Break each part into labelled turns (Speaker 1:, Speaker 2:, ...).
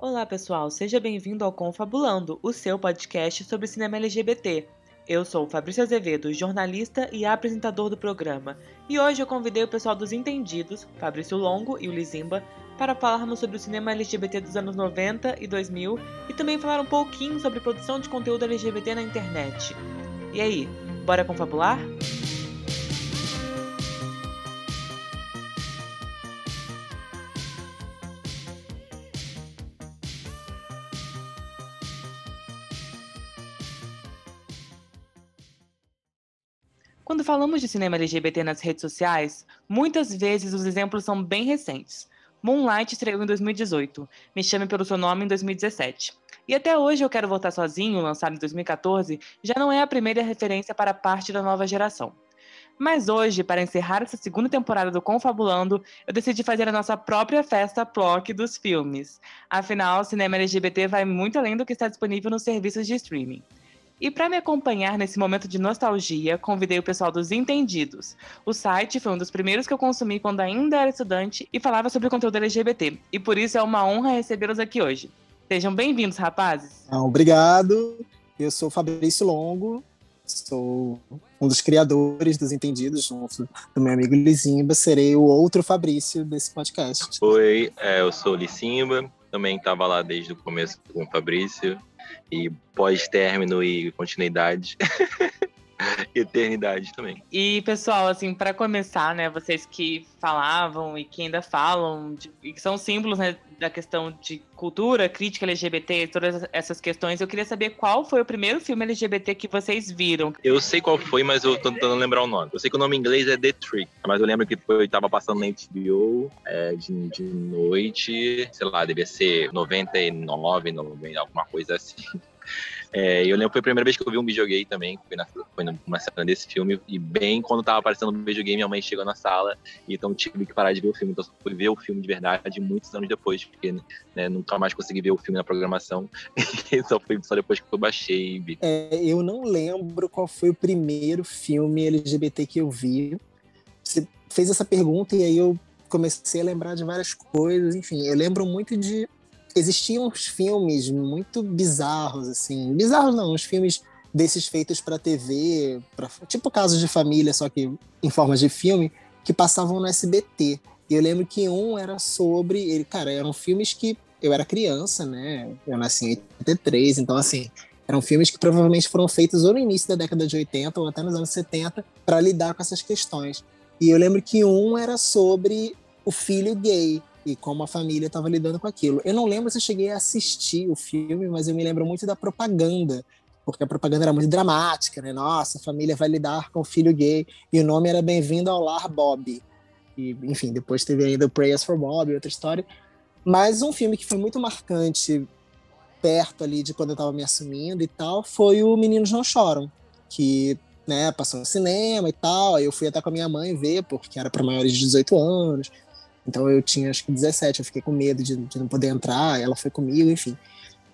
Speaker 1: Olá, pessoal, seja bem-vindo ao Confabulando, o seu podcast sobre cinema LGBT. Eu sou Fabrício Azevedo, jornalista e apresentador do programa, e hoje eu convidei o pessoal dos Entendidos, Fabrício Longo e o Lizimba, para falarmos sobre o cinema LGBT dos anos 90 e 2000 e também falar um pouquinho sobre produção de conteúdo LGBT na internet. E aí, bora confabular? Quando falamos de cinema LGBT nas redes sociais, muitas vezes os exemplos são bem recentes. Moonlight estreou em 2018, Me Chame Pelo Seu Nome em 2017. E até hoje Eu Quero Voltar Sozinho, lançado em 2014, já não é a primeira referência para parte da nova geração. Mas hoje, para encerrar essa segunda temporada do Confabulando, eu decidi fazer a nossa própria festa PLOC dos filmes. Afinal, o cinema LGBT vai muito além do que está disponível nos serviços de streaming. E para me acompanhar nesse momento de nostalgia, convidei o pessoal dos Entendidos. O site foi um dos primeiros que eu consumi quando ainda era estudante e falava sobre conteúdo LGBT. E por isso é uma honra recebê-los aqui hoje. Sejam bem-vindos, rapazes.
Speaker 2: Ah, obrigado. Eu sou Fabrício Longo, sou um dos criadores dos Entendidos, junto do meu amigo Lizimba. Serei o outro Fabrício desse podcast.
Speaker 3: Oi, é, eu sou Lizimba, também estava lá desde o começo com o Fabrício e pós-término e continuidade. eternidade também.
Speaker 1: E, pessoal, assim, para começar, né, vocês que falavam e que ainda falam, de, e que são símbolos né, da questão de cultura, crítica LGBT, todas essas questões, eu queria saber qual foi o primeiro filme LGBT que vocês viram.
Speaker 3: Eu sei qual foi, mas eu tô tentando lembrar o nome. Eu sei que o nome em inglês é The Trick, mas eu lembro que foi, tava passando na HBO é, de, de noite, sei lá, devia ser 99, 90, alguma coisa assim. É, eu lembro que foi a primeira vez que eu vi um videogame também, foi, na, foi numa cena desse filme, e bem quando tava aparecendo no videogame, minha mãe chegou na sala, e então tive que parar de ver o filme. Então só fui ver o filme de verdade muitos anos depois, porque né, nunca mais consegui ver o filme na programação, e só foi só depois que eu baixei e vi.
Speaker 2: É, eu não lembro qual foi o primeiro filme LGBT que eu vi. Você fez essa pergunta e aí eu comecei a lembrar de várias coisas, enfim, eu lembro muito de existiam uns filmes muito bizarros, assim. Bizarros não, uns filmes desses feitos para TV, pra, tipo casos de família, só que em forma de filme, que passavam no SBT. E eu lembro que um era sobre. Ele, cara, eram filmes que eu era criança, né? Eu nasci em 83, então assim. Eram filmes que provavelmente foram feitos ou no início da década de 80 ou até nos anos 70 para lidar com essas questões. E eu lembro que um era sobre o filho gay, e como a família estava lidando com aquilo. Eu não lembro se eu cheguei a assistir o filme, mas eu me lembro muito da propaganda, porque a propaganda era muito dramática, né? Nossa, a família vai lidar com o filho gay, e o nome era Bem-vindo ao Lar Bob. E, enfim, depois teve ainda o Prayers for Bob, outra história. Mas um filme que foi muito marcante, perto ali de quando eu estava me assumindo e tal, foi o Meninos Não Choram, que né, passou no cinema e tal. Aí eu fui até com a minha mãe ver, porque era para maiores de 18 anos. Então eu tinha acho que 17, eu fiquei com medo de, de não poder entrar, ela foi comigo, enfim.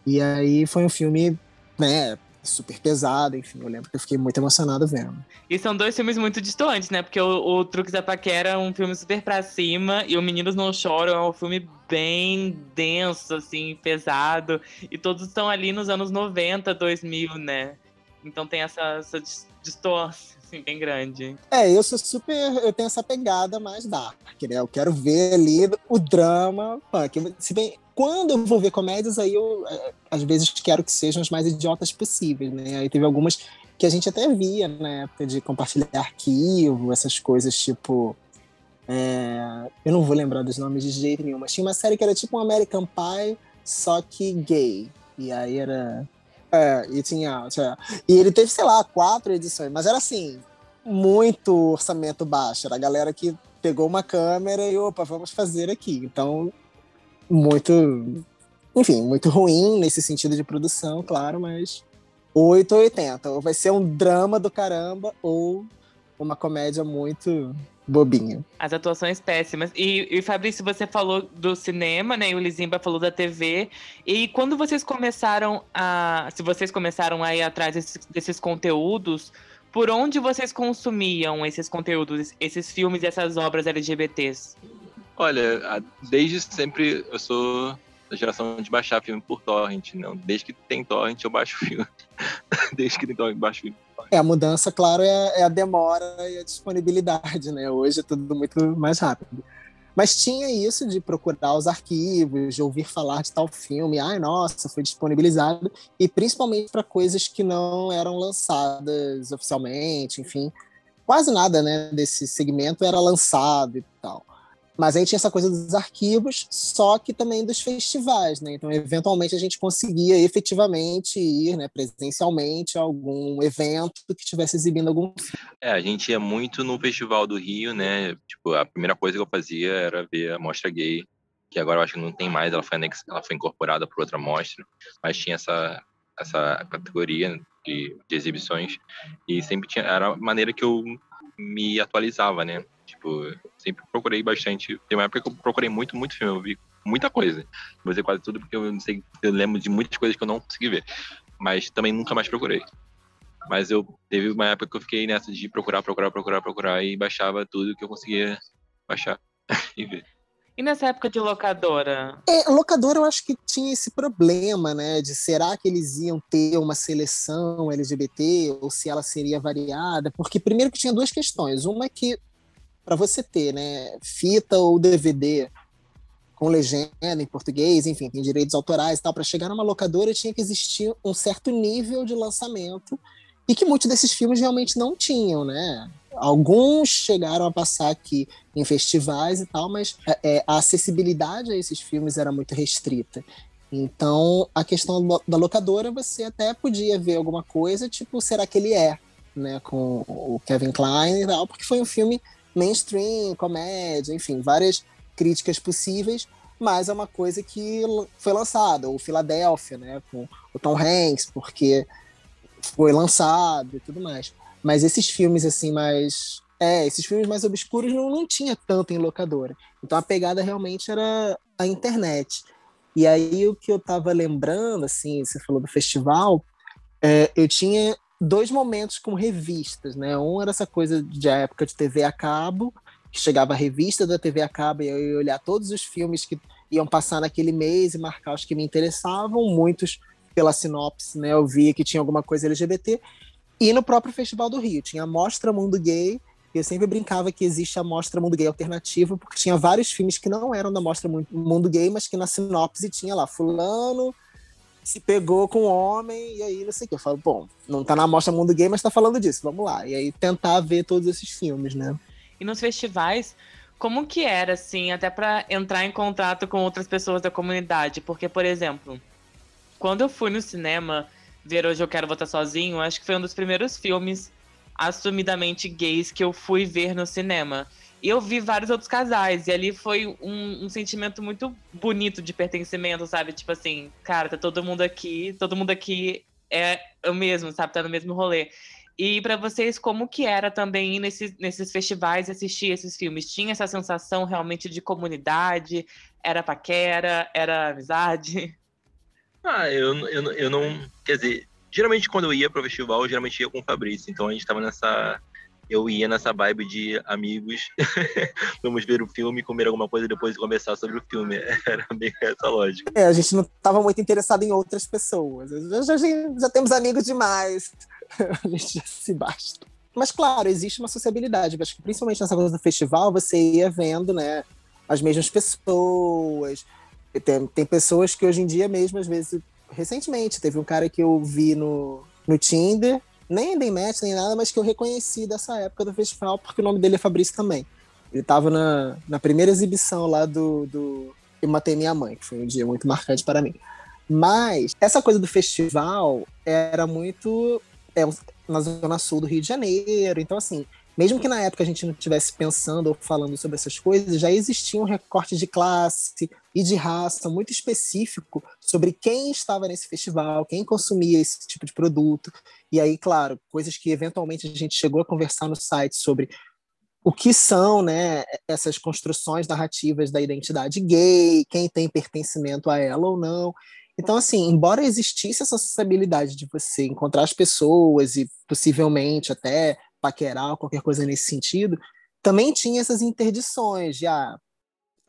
Speaker 2: E aí foi um filme, né, super pesado, enfim, eu lembro que eu fiquei muito emocionado vendo.
Speaker 1: E são dois filmes muito distantes, né? Porque o, o Truques da Paquera é um filme super pra cima e o Meninos Não Choram é um filme bem denso, assim, pesado. E todos estão ali nos anos 90, 2000, né? Então tem essa, essa distorção assim, bem grande.
Speaker 2: É, eu sou super. Eu tenho essa pegada mais dark, né? Eu quero ver ali o drama punk. Se bem, quando eu vou ver comédias, aí eu é, às vezes quero que sejam as mais idiotas possíveis, né? Aí teve algumas que a gente até via na época de compartilhar arquivo, essas coisas tipo. É, eu não vou lembrar dos nomes de jeito nenhum, mas tinha uma série que era tipo um American Pie, só que gay. E aí era é, e tinha, tinha. E ele teve, sei lá, quatro edições, mas era assim, muito orçamento baixo. Era a galera que pegou uma câmera e, opa, vamos fazer aqui. Então, muito. Enfim, muito ruim nesse sentido de produção, claro, mas 8 ou 80. Ou vai ser um drama do caramba, ou uma comédia muito bobinha.
Speaker 1: As atuações péssimas. E, e Fabrício, você falou do cinema, né? E o Lizimba falou da TV. E quando vocês começaram a. Se vocês começaram a ir atrás desses, desses conteúdos, por onde vocês consumiam esses conteúdos, esses filmes e essas obras LGBTs?
Speaker 3: Olha, desde sempre eu sou da geração de baixar filme por torrent, não. Desde que tem torrent, eu baixo filme. Desde que tem torrent, eu baixo filme.
Speaker 2: É, a mudança, claro, é, é, a demora e a disponibilidade, né? Hoje é tudo muito mais rápido. Mas tinha isso de procurar os arquivos, de ouvir falar de tal filme, ai, nossa, foi disponibilizado, e principalmente para coisas que não eram lançadas oficialmente, enfim. Quase nada, né, desse segmento era lançado e tal. Mas aí tinha essa coisa dos arquivos, só que também dos festivais, né? Então, eventualmente, a gente conseguia efetivamente ir, né, presencialmente a algum evento que estivesse exibindo algum
Speaker 3: É, a gente ia muito no Festival do Rio, né? Tipo, a primeira coisa que eu fazia era ver a mostra gay, que agora eu acho que não tem mais, ela foi, anex... ela foi incorporada por outra mostra, mas tinha essa, essa categoria de, de exibições e sempre tinha, era a maneira que eu me atualizava, né? Tipo, sempre procurei bastante. Tem uma época que eu procurei muito, muito filme. Eu vi muita coisa. Vou dizer quase tudo, porque eu não sei, eu lembro de muitas coisas que eu não consegui ver. Mas também nunca mais procurei. Mas eu teve uma época que eu fiquei nessa de procurar, procurar, procurar, procurar e baixava tudo que eu conseguia baixar e ver.
Speaker 1: E nessa época de locadora?
Speaker 2: É, locadora eu acho que tinha esse problema, né? De será que eles iam ter uma seleção LGBT ou se ela seria variada? Porque primeiro que tinha duas questões. Uma é que para você ter, né, fita ou DVD com legenda em português, enfim, tem direitos autorais e tal, para chegar numa locadora tinha que existir um certo nível de lançamento e que muitos desses filmes realmente não tinham, né? Alguns chegaram a passar aqui em festivais e tal, mas é, a acessibilidade a esses filmes era muito restrita. Então, a questão da locadora, você até podia ver alguma coisa, tipo, será que ele é? Né, com o Kevin Kline e tal, porque foi um filme mainstream, comédia, enfim, várias críticas possíveis, mas é uma coisa que foi lançada, o Philadelphia, né, com o Tom Hanks, porque foi lançado e tudo mais. Mas esses filmes assim mais é, esses filmes mais obscuros não, não tinha tanto em locadora. Então a pegada realmente era a internet. E aí o que eu tava lembrando, assim, você falou do festival, é, eu tinha dois momentos com revistas, né? Um era essa coisa de época de TV a cabo, que chegava a revista da TV a cabo e eu ia olhar todos os filmes que iam passar naquele mês e marcar os que me interessavam, muitos pela sinopse, né? Eu via que tinha alguma coisa LGBT. E no próprio Festival do Rio, tinha a Mostra Mundo Gay, eu sempre brincava que existe a Mostra Mundo Gay Alternativa, porque tinha vários filmes que não eram da Mostra Mundo Gay, mas que na sinopse tinha lá, fulano se pegou com um homem, e aí não sei o que. Eu falo, bom, não tá na Mostra Mundo Gay, mas tá falando disso, vamos lá. E aí tentar ver todos esses filmes, né?
Speaker 1: E nos festivais, como que era, assim, até para entrar em contato com outras pessoas da comunidade? Porque, por exemplo, quando eu fui no cinema ver Hoje Eu Quero Votar Sozinho, acho que foi um dos primeiros filmes assumidamente gays que eu fui ver no cinema eu vi vários outros casais, e ali foi um, um, sentimento muito bonito de pertencimento, sabe? Tipo assim, cara, tá todo mundo aqui, todo mundo aqui é o mesmo, sabe? Tá no mesmo rolê. E para vocês, como que era também ir nesses, nesses festivais assistir esses filmes? Tinha essa sensação realmente de comunidade? Era paquera? Era amizade?
Speaker 3: Ah, eu, eu, eu não. Quer dizer, geralmente quando eu ia pro festival, eu geralmente ia com o Fabrício. Então a gente tava nessa eu ia nessa vibe de amigos, vamos ver o filme, comer alguma coisa e depois conversar sobre o filme. Era bem essa lógica.
Speaker 2: É, a gente não estava muito interessado em outras pessoas. Já, já, já temos amigos demais. a gente já se basta. Mas, claro, existe uma sociabilidade. Acho que principalmente nessa coisa do festival, você ia vendo, né, as mesmas pessoas. Tem, tem pessoas que hoje em dia mesmo, às vezes, recentemente, teve um cara que eu vi no, no Tinder, nem nem match, nem nada, mas que eu reconheci dessa época do festival, porque o nome dele é Fabrício também. Ele estava na, na primeira exibição lá do, do Eu Matei Minha Mãe, que foi um dia muito marcante para mim. Mas essa coisa do festival era muito é, na zona sul do Rio de Janeiro, então assim, mesmo que na época a gente não estivesse pensando ou falando sobre essas coisas, já existia um recorte de classe e de raça muito específico sobre quem estava nesse festival, quem consumia esse tipo de produto. E aí, claro, coisas que eventualmente a gente chegou a conversar no site sobre o que são né, essas construções narrativas da identidade gay, quem tem pertencimento a ela ou não. Então, assim, embora existisse essa sociabilidade de você encontrar as pessoas e possivelmente até paquerar ou qualquer coisa nesse sentido, também tinha essas interdições de, ah,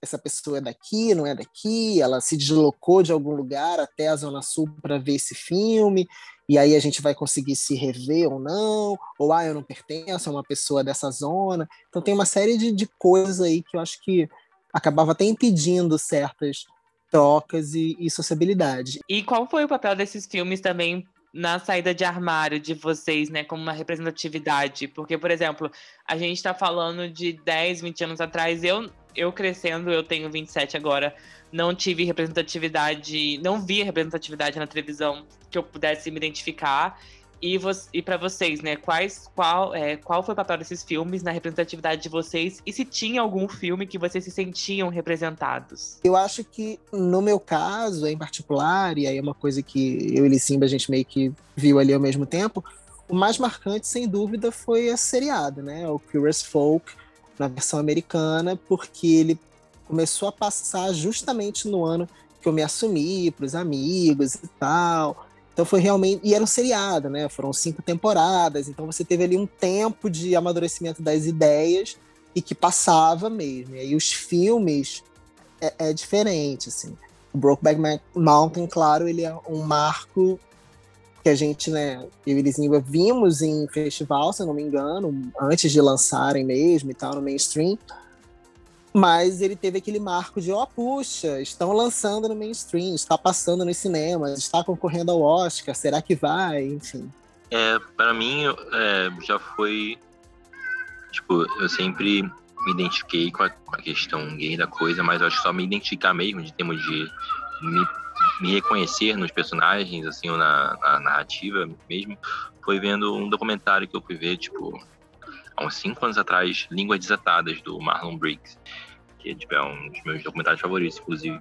Speaker 2: essa pessoa é daqui, não é daqui, ela se deslocou de algum lugar até a Zona Sul para ver esse filme, e aí a gente vai conseguir se rever ou não, ou ah, eu não pertenço a uma pessoa dessa zona. Então tem uma série de, de coisas aí que eu acho que acabava até impedindo certas trocas e, e sociabilidade.
Speaker 1: E qual foi o papel desses filmes também na saída de armário de vocês, né, como uma representatividade? Porque, por exemplo, a gente está falando de 10, 20 anos atrás, eu, eu crescendo, eu tenho 27 agora, não tive representatividade, não via representatividade na televisão que eu pudesse me identificar. E, e para vocês, né? Quais, qual, é, qual foi o papel desses filmes na representatividade de vocês? E se tinha algum filme que vocês se sentiam representados?
Speaker 2: Eu acho que, no meu caso, em particular, e aí é uma coisa que eu e Lissimba a gente meio que viu ali ao mesmo tempo, o mais marcante, sem dúvida, foi a seriado, né? O Curious Folk, na versão americana, porque ele começou a passar justamente no ano que eu me assumi para os amigos e tal. Então foi realmente. E era um seriado, né? Foram cinco temporadas. Então você teve ali um tempo de amadurecimento das ideias e que passava mesmo. E aí os filmes é, é diferente, assim. O Brokeback Mountain, claro, ele é um marco que a gente, né, eu e Lizinha vimos em festival, se eu não me engano, antes de lançarem mesmo e tal, no mainstream. Mas ele teve aquele marco de, ó, oh, puxa, estão lançando no mainstream, está passando nos cinemas, está concorrendo ao Oscar, será que vai? Enfim.
Speaker 3: É, para mim, é, já foi. Tipo, eu sempre me identifiquei com a, com a, questão gay da coisa, mas eu acho que só me identificar mesmo, de termos de me, me reconhecer nos personagens, assim, ou na, na, narrativa mesmo, foi vendo um documentário que eu fui ver, tipo, há uns cinco anos atrás, Línguas Desatadas, do Marlon Briggs que tipo, é um dos meus documentários favoritos, inclusive.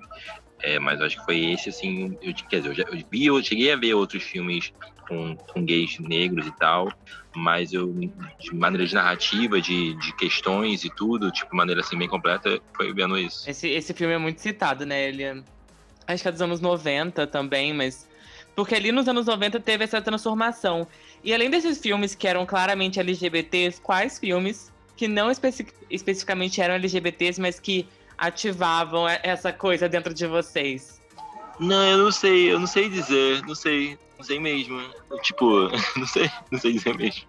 Speaker 3: É, mas acho que foi esse, assim, eu, quer dizer, eu, já, eu, vi, eu cheguei a ver outros filmes com, com gays negros e tal, mas eu, de maneira de narrativa, de, de questões e tudo, tipo, maneira assim bem completa, foi vendo isso.
Speaker 1: Esse, esse filme é muito citado, né? Ele é, acho que é dos anos 90 também, mas. Porque ali nos anos 90 teve essa transformação. E além desses filmes que eram claramente LGBTs, quais filmes que não especi especificamente eram LGBTs, mas que ativavam essa coisa dentro de vocês?
Speaker 3: Não, eu não sei, eu não sei dizer, não sei, não sei mesmo. Tipo, não sei, não sei dizer mesmo.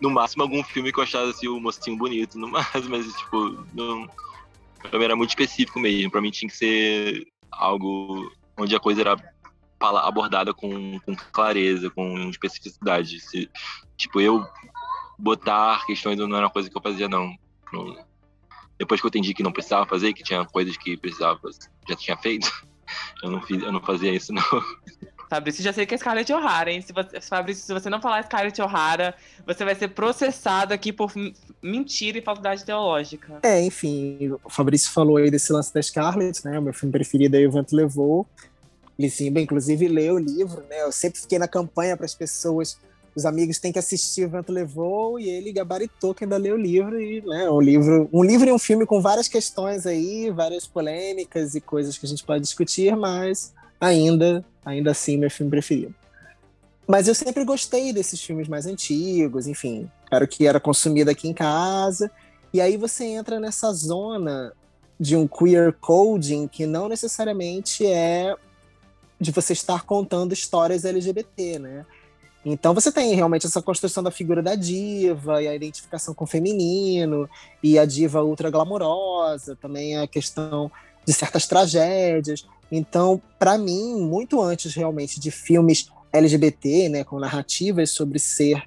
Speaker 3: No máximo algum filme que eu achasse assim, o mocinho bonito, no máximo, mas tipo, não. Pra mim era muito específico mesmo. Pra mim tinha que ser algo onde a coisa era abordada com, com clareza, com especificidade. Se, tipo, eu botar questões não era uma coisa que eu fazia, não. Depois que eu entendi que não precisava fazer, que tinha coisas que precisava, já tinha feito, eu não, fiz, eu não fazia isso, não.
Speaker 1: Fabrício, já sei que é Scarlett O'Hara, hein? Se você, Fabrício, se você não falar Scarlett O'Hara, você vai ser processado aqui por mentira e falsidade teológica.
Speaker 2: É, enfim, o Fabrício falou aí desse lance da Scarlett, né? O meu filme preferido aí, O Vento Levou. Lissimba, inclusive, leu o livro, né? Eu sempre fiquei na campanha para as pessoas os amigos têm que assistir O Vento Levou e ele gabaritou que ainda lê o livro e né, um livro, um livro e um filme com várias questões aí, várias polêmicas e coisas que a gente pode discutir, mas ainda, ainda assim meu filme preferido. Mas eu sempre gostei desses filmes mais antigos, enfim, era o que era consumido aqui em casa. E aí você entra nessa zona de um queer coding que não necessariamente é de você estar contando histórias LGBT, né? Então você tem realmente essa construção da figura da diva e a identificação com o feminino e a diva ultra glamourosa, também a questão de certas tragédias. Então, para mim, muito antes realmente de filmes LGBT, né, com narrativas sobre ser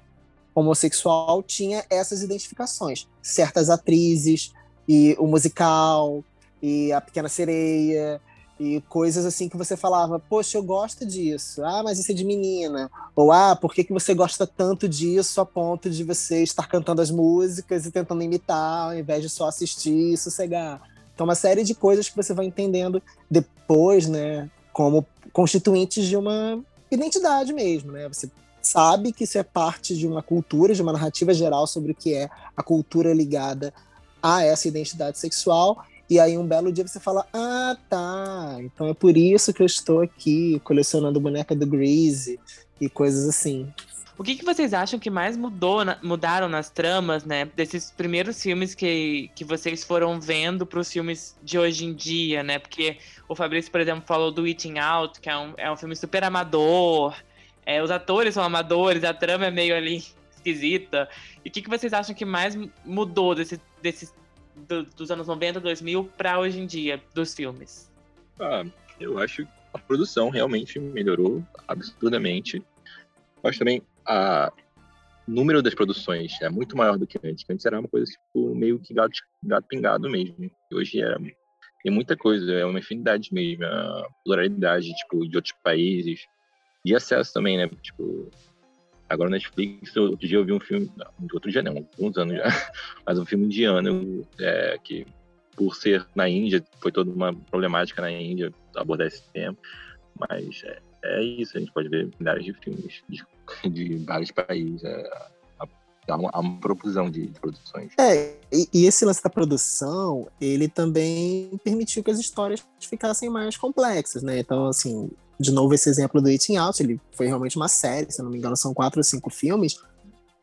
Speaker 2: homossexual, tinha essas identificações. Certas atrizes e o musical e a Pequena Sereia e coisas assim que você falava, poxa, eu gosto disso. Ah, mas isso é de menina. Ou, ah, por que, que você gosta tanto disso a ponto de você estar cantando as músicas e tentando imitar, ao invés de só assistir e sossegar? Então, uma série de coisas que você vai entendendo depois, né, como constituintes de uma identidade mesmo, né? Você sabe que isso é parte de uma cultura, de uma narrativa geral sobre o que é a cultura ligada a essa identidade sexual e aí um belo dia você fala: Ah, tá. Então é por isso que eu estou aqui colecionando boneca do Greasy e coisas assim.
Speaker 1: O que, que vocês acham que mais mudou, mudaram nas tramas, né? Desses primeiros filmes que, que vocês foram vendo para os filmes de hoje em dia, né? Porque o Fabrício, por exemplo, falou do Eating Out, que é um, é um filme super amador. É, os atores são amadores, a trama é meio ali esquisita. E o que, que vocês acham que mais mudou desse, desses do, dos anos 90, 2000 para hoje em dia, dos filmes?
Speaker 3: Ah, eu acho que a produção realmente melhorou absurdamente. Acho também a número das produções é muito maior do que antes. Antes era uma coisa tipo, meio que gato, gato pingado mesmo. Hoje é, tem muita coisa, é uma infinidade mesmo, a pluralidade tipo, de outros países. E acesso também, né? Tipo, Agora, Netflix, outro dia eu vi um filme, não, outro dia não, alguns anos já, mas um filme indiano é, que, por ser na Índia, foi toda uma problemática na Índia abordar esse tema, mas é, é isso, a gente pode ver milhares de filmes de, de vários países, é, há uma, há uma propulsão de, de, produções.
Speaker 2: É, e, e, esse lance da produção, ele também permitiu que as histórias ficassem mais complexas, né? Então, assim, de novo esse exemplo do Eating Out, ele foi realmente uma série, se não me engano são quatro ou cinco filmes,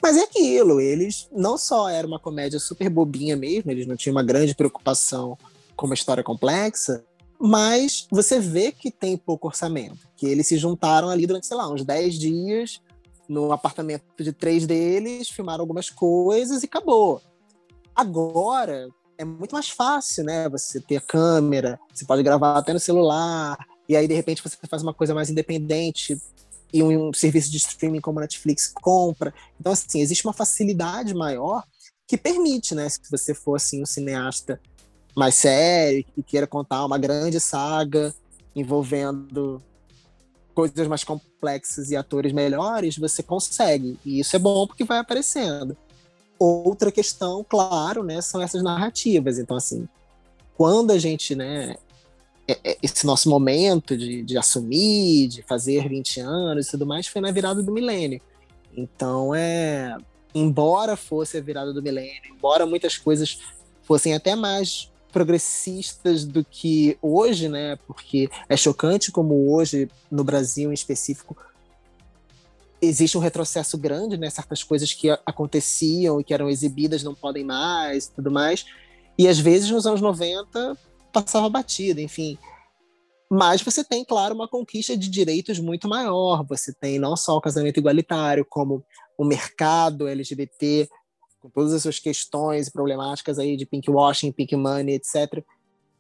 Speaker 2: mas é aquilo, eles não só era uma comédia super bobinha mesmo, eles não tinham uma grande preocupação com uma história complexa, mas você vê que tem pouco orçamento, que eles se juntaram ali durante, sei lá, uns 10 dias no apartamento de três deles, filmaram algumas coisas e acabou. Agora é muito mais fácil, né? Você ter câmera, você pode gravar até no celular, e aí de repente você faz uma coisa mais independente e um, um serviço de streaming como a Netflix compra. Então, assim, existe uma facilidade maior que permite, né? Se você for assim um cineasta mais sério, que queira contar uma grande saga envolvendo coisas mais complexas e atores melhores, você consegue. E isso é bom porque vai aparecendo. Outra questão, claro, né, são essas narrativas. Então, assim, quando a gente, né, é, é, esse nosso momento de, de assumir, de fazer 20 anos e tudo mais, foi na virada do milênio. Então, é, embora fosse a virada do milênio, embora muitas coisas fossem até mais progressistas do que hoje, né? Porque é chocante como hoje, no Brasil em específico, existe um retrocesso grande, né? Certas coisas que aconteciam e que eram exibidas não podem mais, tudo mais. E às vezes nos anos 90 passava batida, enfim. Mas você tem, claro, uma conquista de direitos muito maior. Você tem não só o casamento igualitário, como o mercado LGBT, com todas as suas questões e problemáticas aí de pink washing, pink money, etc.,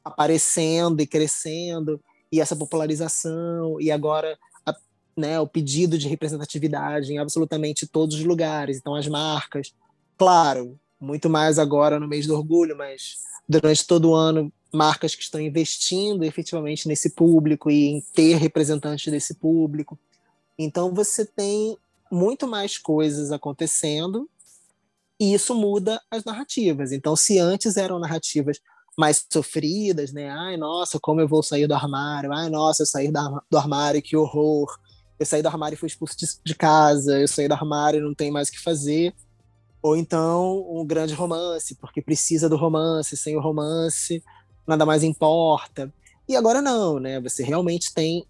Speaker 2: aparecendo e crescendo, e essa popularização, e agora a, né, o pedido de representatividade em absolutamente todos os lugares. Então, as marcas, claro, muito mais agora no mês do orgulho, mas durante todo o ano marcas que estão investindo efetivamente nesse público e em ter representantes desse público. Então você tem muito mais coisas acontecendo e isso muda as narrativas. Então, se antes eram narrativas mais sofridas, né? Ai, nossa, como eu vou sair do armário? Ai, nossa, eu saí do armário, que horror. Eu saí do armário e fui expulso de casa. Eu saí do armário e não tem mais o que fazer. Ou então, um grande romance, porque precisa do romance. Sem o romance, nada mais importa. E agora não, né? Você realmente tem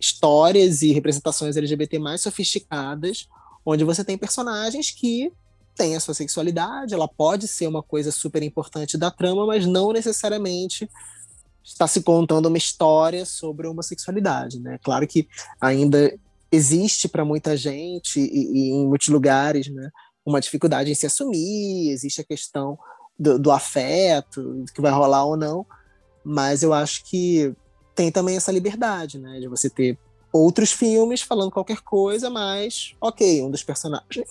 Speaker 2: histórias e representações LGBT mais sofisticadas, onde você tem personagens que têm a sua sexualidade, ela pode ser uma coisa super importante da trama, mas não necessariamente está se contando uma história sobre homossexualidade, né? Claro que ainda existe para muita gente e, e, em muitos lugares, né, uma dificuldade em se assumir, existe a questão do, do afeto, que vai rolar ou não, mas eu acho que tem também essa liberdade, né? De você ter outros filmes falando qualquer coisa, mas ok, um dos personagens.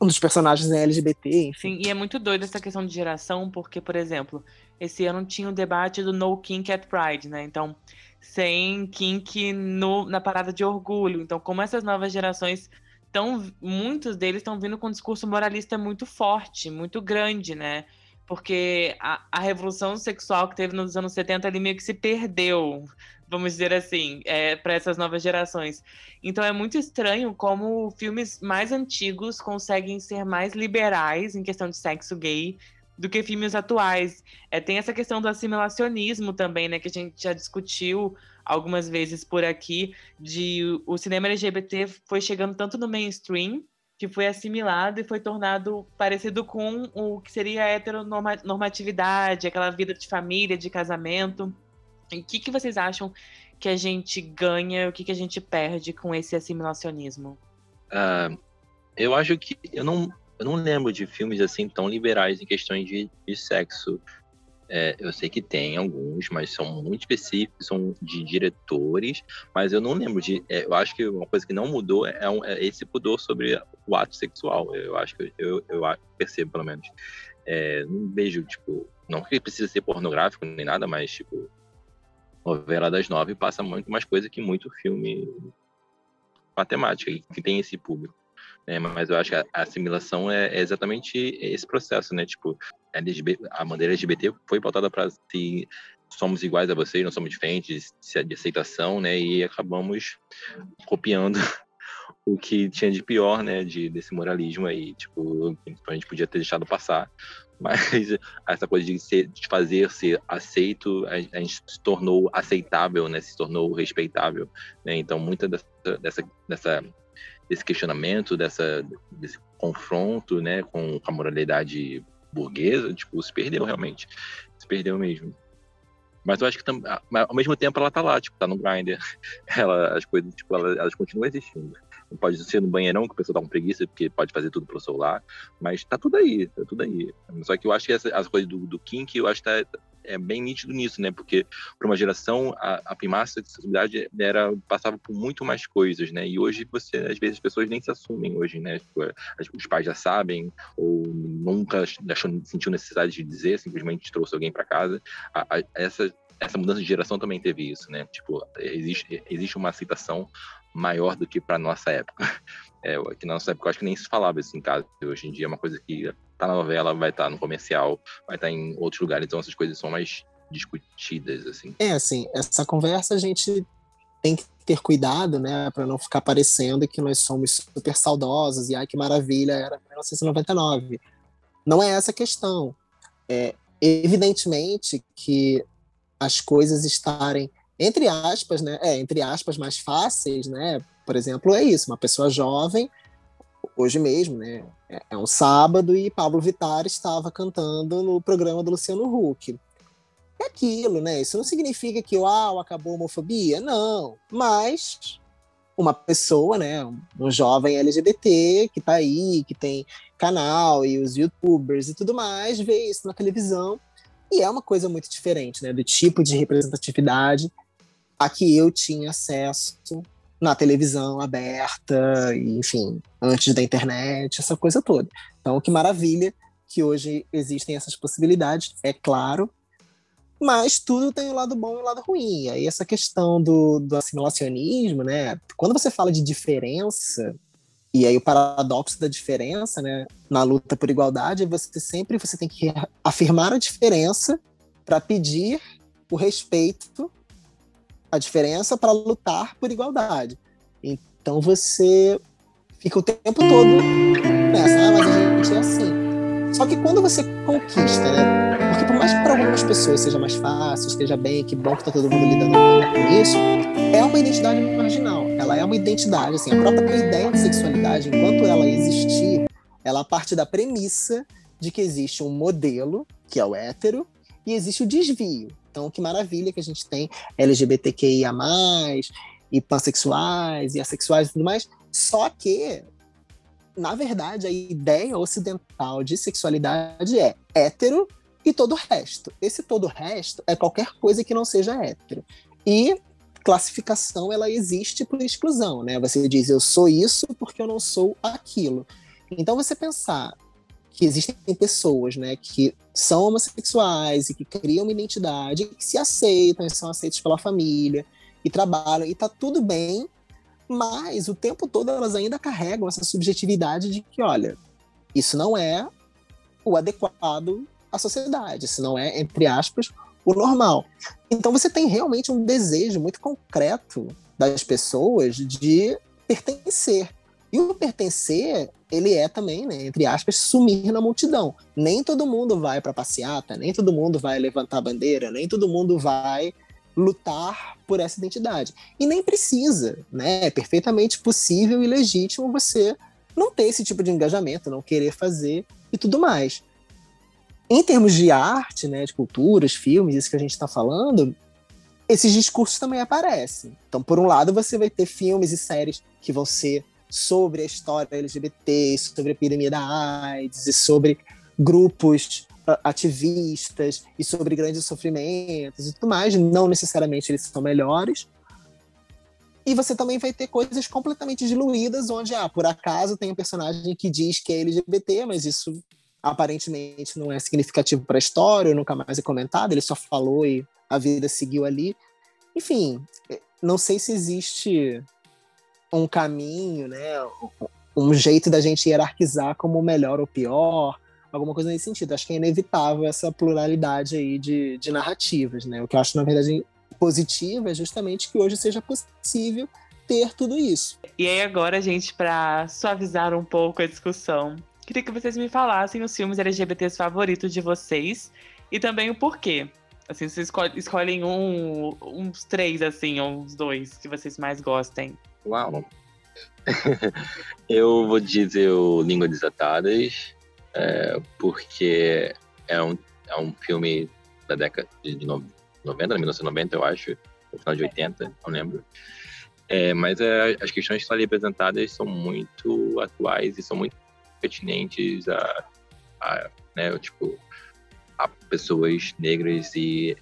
Speaker 2: Um dos personagens é LGBT, enfim.
Speaker 1: Sim, e é muito doido essa questão de geração, porque, por exemplo, esse ano tinha o debate do No Kink at Pride, né? Então, sem kink no, na parada de orgulho. Então, como essas novas gerações estão. Muitos deles estão vindo com um discurso moralista muito forte, muito grande, né? Porque a, a, revolução sexual que teve nos anos 70 ali meio que se perdeu, vamos dizer assim, é, para essas novas gerações. Então é muito estranho como filmes mais antigos conseguem ser mais liberais em questão de sexo gay do que filmes atuais. É, tem essa questão do assimilacionismo também, né, que a gente já discutiu algumas vezes por aqui, de o cinema LGBT foi chegando tanto no mainstream que foi assimilado e foi tornado parecido com o que seria a heteronormatividade, aquela vida de família, de casamento. o que, que vocês acham que a gente ganha, o que, que a gente perde com esse assimilacionismo?
Speaker 3: Uh, eu acho que eu não, eu não lembro de filmes assim tão liberais em questões de, de sexo. É, eu sei que tem alguns, mas são muito específicos, são de diretores, mas eu não lembro de. É, eu acho que uma coisa que não mudou é, um, é, esse pudor sobre o ato sexual. Eu acho que eu, eu, eu percebo, pelo menos. É, não vejo, tipo, não que precisa ser pornográfico nem nada, mas, tipo, novela das nove passa muito mais coisa que muito filme matemática, que tem esse público. É, mas eu acho que a, assimilação é, é, exatamente esse processo, né? Tipo, a, LGBT, a LGBT foi pautada para se somos iguais a vocês, não somos diferentes, de aceitação, né? E acabamos copiando o que tinha de pior, né? De, desse moralismo aí, tipo, a gente podia ter deixado passar, mas essa coisa de, ser, de fazer ser aceito, a, a, gente se tornou aceitável, né? Se tornou respeitável, né? Então, muita dessa, dessa, dessa desse questionamento, dessa, desse confronto né, com a moralidade burguesa, tipo, se perdeu realmente. Se perdeu mesmo. Mas eu acho que ao mesmo tempo ela tá lá, tipo, tá no grinder. Ela, as coisas, tipo, elas, elas continuam existindo. Não pode ser no banheirão que a pessoa tá com preguiça, porque pode fazer tudo pelo celular. Mas tá tudo aí, tá tudo aí. Só que eu acho que essa, as coisas do, do Kink, eu acho que tá, é bem nítido nisso, né? Porque para uma geração a, a primácia de sexualidade era passava por muito mais coisas, né? E hoje você às vezes as pessoas nem se assumem hoje, né? Tipo, os pais já sabem ou nunca achou, sentiu necessidade de dizer, simplesmente trouxe alguém para casa. A, a, essa essa mudança de geração também teve isso, né? Tipo, existe existe uma aceitação maior do que para nossa época. É, que na nossa época eu acho que nem se falava isso em casa. Hoje em dia é uma coisa que tá na novela, vai estar tá no comercial, vai estar tá em outros lugares, então essas coisas são mais discutidas, assim.
Speaker 2: É, assim, essa conversa a gente tem que ter cuidado, né, para não ficar parecendo que nós somos super saudosos e ai que maravilha, era 1999. Não é essa a questão. É, evidentemente que as coisas estarem entre aspas, né, é, entre aspas mais fáceis, né? Por exemplo, é isso, uma pessoa jovem hoje mesmo, né? É, é um sábado e Pablo Vittar estava cantando no programa do Luciano Huck. É aquilo, né? Isso não significa que uau, acabou a homofobia, não. Mas uma pessoa, né, um jovem LGBT que tá aí, que tem canal e os youtubers e tudo mais, vê isso na televisão e é uma coisa muito diferente, né, do tipo de representatividade a que eu tinha acesso na televisão aberta, enfim, antes da internet, essa coisa toda. Então, que maravilha que hoje existem essas possibilidades, é claro, mas tudo tem o um lado bom e o um lado ruim. E aí essa questão do, do assimilacionismo, né? Quando você fala de diferença, e aí o paradoxo da diferença, né, na luta por igualdade, é você sempre você tem que afirmar a diferença para pedir o respeito a diferença para lutar por igualdade. Então você fica o tempo todo nessa, ah, mas a gente é assim. Só que quando você conquista, né? Porque por mais que para algumas pessoas seja mais fácil, esteja bem, que bom que tá todo mundo lidando com isso, é uma identidade marginal. Ela é uma identidade, assim, a própria ideia de sexualidade, enquanto ela existir, ela parte da premissa de que existe um modelo, que é o hétero, e existe o desvio, então, que maravilha que a gente tem LGBTQIA, e pansexuais, e assexuais e tudo mais. Só que, na verdade, a ideia ocidental de sexualidade é hétero e todo o resto. Esse todo o resto é qualquer coisa que não seja hétero. E classificação ela existe por exclusão, né? Você diz eu sou isso porque eu não sou aquilo. Então você pensar que existem pessoas, né, que são homossexuais e que criam uma identidade, que se aceitam e são aceitos pela família e trabalham e tá tudo bem, mas o tempo todo elas ainda carregam essa subjetividade de que, olha, isso não é o adequado à sociedade, isso não é, entre aspas, o normal. Então você tem realmente um desejo muito concreto das pessoas de pertencer, E o pertencer, ele é também, né, entre aspas, sumir na multidão. Nem todo mundo vai para passeata, nem todo mundo vai levantar bandeira, nem todo mundo vai lutar por essa identidade. E nem precisa, né? É perfeitamente possível e legítimo você não ter esse tipo de engajamento, não querer fazer e tudo mais. Em termos de arte, né, de culturas, filmes, isso que a gente está falando, esses discursos também aparecem. Então, por um lado, você vai ter filmes e séries que vão ser sobre a história LGBT, sobre a epidemia da AIDS e sobre grupos uh, ativistas e sobre grandes sofrimentos e tudo mais. Não necessariamente eles são melhores. E você também vai ter coisas completamente diluídas, onde, ah, por acaso tem um personagem que diz que é LGBT, mas isso aparentemente não é significativo para a história, nunca mais é comentado, ele só falou e a vida seguiu ali. Enfim, não sei se existe um caminho, né, um jeito da gente hierarquizar como melhor ou pior, alguma coisa nesse sentido. Acho que é inevitável essa pluralidade aí de, de narrativas, né? O que eu acho, na verdade, positivo é justamente que hoje seja possível ter tudo isso.
Speaker 1: E aí agora, gente, para suavizar um pouco a discussão, queria que vocês me falassem os filmes LGBTs favoritos de vocês e também o porquê. Assim, vocês escolhem um, uns três, assim, ou uns dois que vocês mais gostem.
Speaker 3: Eu vou dizer o Língua Desatadas, é, porque é um, é um filme da década de 90, 1990, eu acho, no final de 80, não lembro. É, mas é, as questões que estão ali apresentadas são muito atuais e são muito pertinentes a, a né, tipo, a pessoas negras e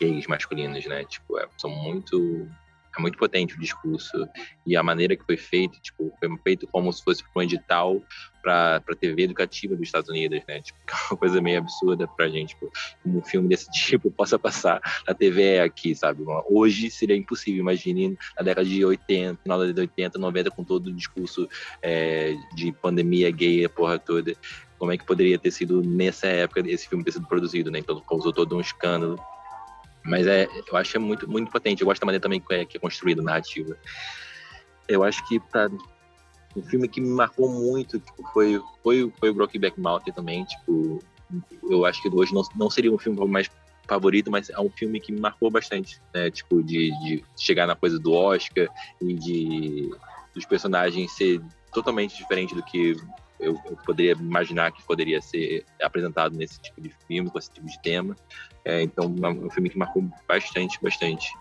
Speaker 3: gays masculinos, né? Tipo, é, são muito é muito potente o discurso e a maneira que foi feito, tipo, foi feito como se fosse um edital para TV educativa dos Estados Unidos, né? Tipo, é uma coisa meio absurda para a gente, tipo, um filme desse tipo possa passar na TV aqui, sabe? Hoje seria impossível, imagine na década de 80, final da década de 80, 90, com todo o discurso é, de pandemia gay, a porra toda. Como é que poderia ter sido nessa época esse filme ter sido produzido, né? Então causou todo um escândalo mas é, eu acho é muito, muito potente. Eu gosto da maneira também que é, que é construída a narrativa. Eu acho que tá um filme que me marcou muito tipo, foi, foi, foi o Brokeback Mountain também. Tipo, eu acho que hoje não, não seria um filme mais favorito, mas é um filme que me marcou bastante, né? Tipo, de, de chegar na coisa do Oscar e de dos personagens ser totalmente diferente do que eu, eu, poderia imaginar que poderia ser apresentado nesse tipo de filme, com esse tipo de tema. É, então, é um filme que marcou bastante, bastante.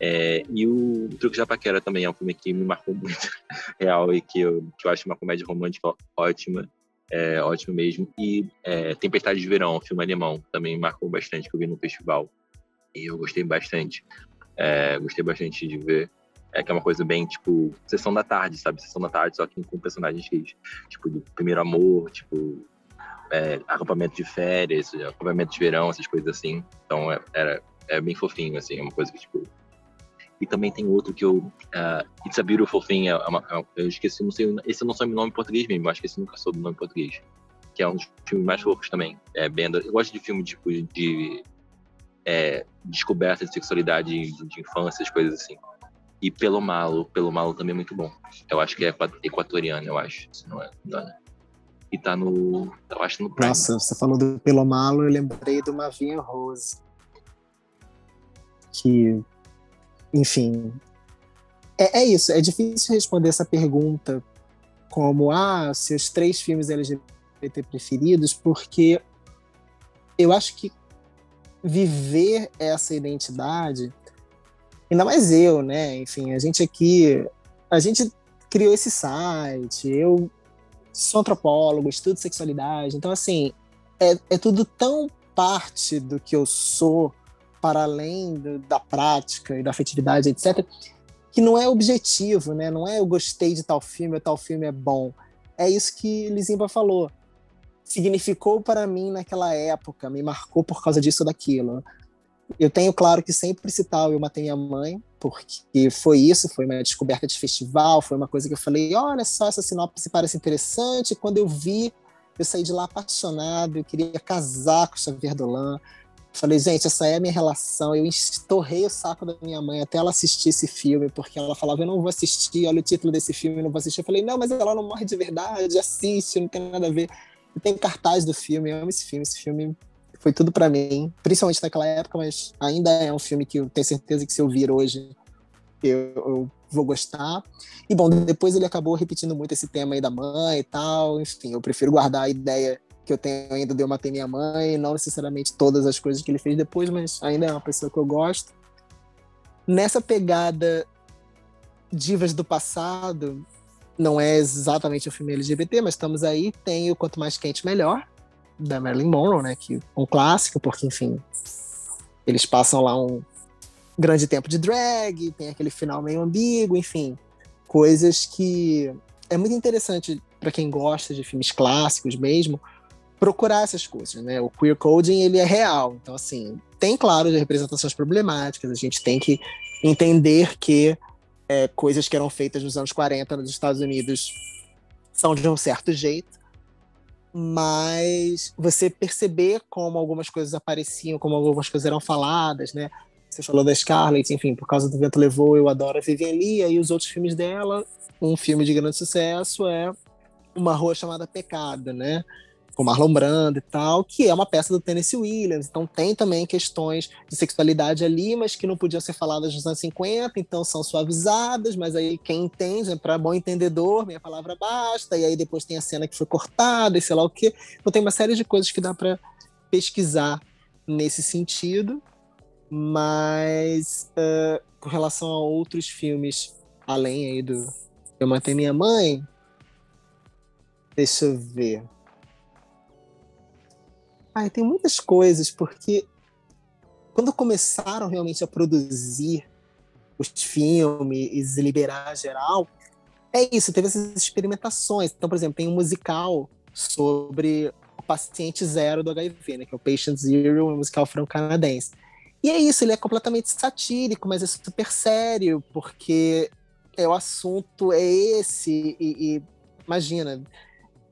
Speaker 3: É, e o Truque da Paquera também é um filme que me marcou muito, real, e que eu, que eu acho uma comédia romântica ótima, é, ótimo mesmo. E é, Tempestade de Verão, um filme alemão, também marcou bastante, que eu vi no festival. E eu gostei bastante. É, gostei bastante de ver. É que é uma coisa bem, tipo, sessão da tarde, sabe? Sessão da tarde, só que com personagens gays. Tipo, do primeiro amor, tipo, é, acampamento de férias, acampamento de verão, essas coisas assim. Então, é, era é bem fofinho, assim, é uma coisa que, tipo... E também tem outro que eu... Uh, It's a Beautiful Thing, é uma, é eu esqueci, não sei, esse eu não sei o nome em português mesmo, acho que esse nunca soube o nome em português. Que é um dos filmes mais fofos também. É, bem, eu gosto de filme, tipo, de... É, descoberta de sexualidade de, de infância, essas coisas assim. E Pelo Malo, Pelo Malo também é muito bom. Eu acho que é equatoriano, eu acho. Se não é, não é. E tá no. Eu acho no Prime.
Speaker 2: Nossa, você falou do Pelo Malo, eu lembrei do Mavinha Rose. Que. Enfim. É, é isso, é difícil responder essa pergunta como, ah, seus três filmes LGBT preferidos, porque eu acho que viver essa identidade ainda mais eu, né? Enfim, a gente aqui, a gente criou esse site, eu sou antropólogo, estudo sexualidade, então assim, é, é tudo tão parte do que eu sou, para além do, da prática e da afetividade, etc., que não é objetivo, né? Não é eu gostei de tal filme ou tal filme é bom. É isso que Lizimba falou. Significou para mim naquela época, me marcou por causa disso ou daquilo. Eu tenho, claro, que sempre citar Eu Matei Minha Mãe, porque foi isso, foi uma descoberta de festival, foi uma coisa que eu falei, olha só, essa sinopse parece interessante, quando eu vi, eu saí de lá apaixonado, eu queria casar com Xavier Dolan, Falei, gente, essa é a minha relação. Eu estorrei o saco da minha mãe até ela assistir esse filme, porque ela falava, eu não vou assistir, olha o título desse filme, eu não vou assistir. Eu falei, não, mas ela não morre de verdade, assiste, não tem nada a ver. Tem cartaz do filme, eu amo esse filme, esse filme foi tudo para mim, principalmente naquela época, mas ainda é um filme que eu tenho certeza que se eu vir hoje, eu, eu vou gostar. E bom, depois ele acabou repetindo muito esse tema aí da mãe e tal, enfim, eu prefiro guardar a ideia que eu tenho ainda de Eu Matei Minha Mãe, não necessariamente todas as coisas que ele fez depois, mas ainda é uma pessoa que eu gosto. Nessa pegada divas do passado, não é exatamente o filme LGBT, mas estamos aí, tem o Quanto Mais Quente Melhor, da Marilyn Monroe, né, que é um clássico, porque, enfim, eles passam lá um grande tempo de drag, tem aquele final meio ambíguo, enfim, coisas que é muito interessante para quem gosta de filmes clássicos mesmo, procurar essas coisas, né? O queer coding ele é real, então assim tem claro de representações problemáticas. A gente tem que entender que é, coisas que eram feitas nos anos 40 nos Estados Unidos são de um certo jeito, mas você perceber como algumas coisas apareciam, como algumas coisas eram faladas, né? Você falou da Scarlett, enfim, por causa do Vento Levou, eu adoro a Vivian Lee, e os outros filmes dela, um filme de grande sucesso é Uma Rua Chamada Pecado, né? Com Marlon Brando e tal, que é uma peça do Tennessee Williams. Então tem também questões de sexualidade ali, mas que não podiam ser faladas nos anos 50, então são suavizadas, mas aí quem entende, né, para bom entendedor, minha palavra basta, e aí depois tem a cena que foi cortada e sei lá o quê. Então tem uma série de coisas que dá para pesquisar nesse sentido, mas uh, com relação a outros filmes, além aí do Eu Matei Minha Mãe, deixa eu ver. Ai, tem muitas coisas, porque quando começaram realmente a produzir os filmes e liberar geral, é isso, teve essas experimentações. Então, por exemplo, tem um musical sobre o paciente zero do HIV, né, que é o Patient Zero, um musical franco-canadense. E é isso, ele é completamente satírico, mas é super sério, porque é, o assunto é esse, e, e imagina,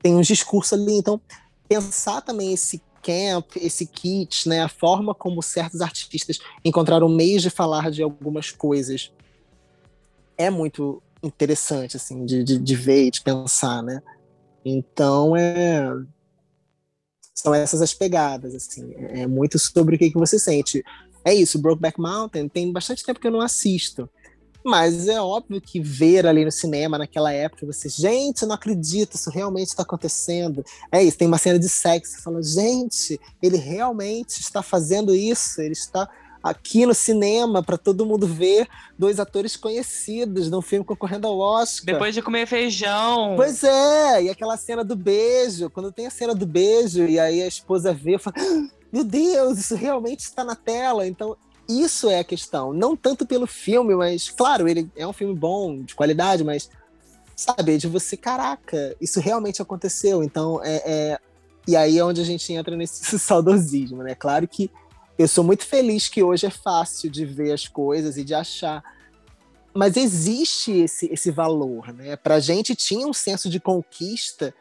Speaker 2: tem um discurso ali. Então, pensar também esse camp, esse kit, né, a forma como certos artistas encontraram meios de falar de algumas coisas é muito interessante, assim, de, de, de ver e de pensar, né? Então, é... São essas as pegadas, assim. É muito sobre o que, que você sente. É isso, Brokeback Mountain tem bastante tempo que eu não assisto. Mas é óbvio que ver ali no cinema naquela época, você, gente, eu não acredito, isso realmente está acontecendo. É isso, tem uma cena de sexo, você fala, gente, ele realmente está fazendo isso, ele está aqui no cinema para todo mundo ver dois atores conhecidos num filme concorrendo ao Oscar.
Speaker 1: Depois de comer feijão.
Speaker 2: Pois é, e aquela cena do beijo, quando tem a cena do beijo e aí a esposa vê, fala, ah, meu Deus, isso realmente está na tela. Então isso é a questão. Não tanto pelo filme, mas, claro, ele é um filme bom, de qualidade, mas, sabe, de você, caraca, isso realmente aconteceu. Então, é. é... E aí é onde a gente entra nesse saudosismo, né? Claro que eu sou muito feliz que hoje é fácil de ver as coisas e de achar. Mas existe esse, esse valor, né? Pra gente tinha um senso de conquista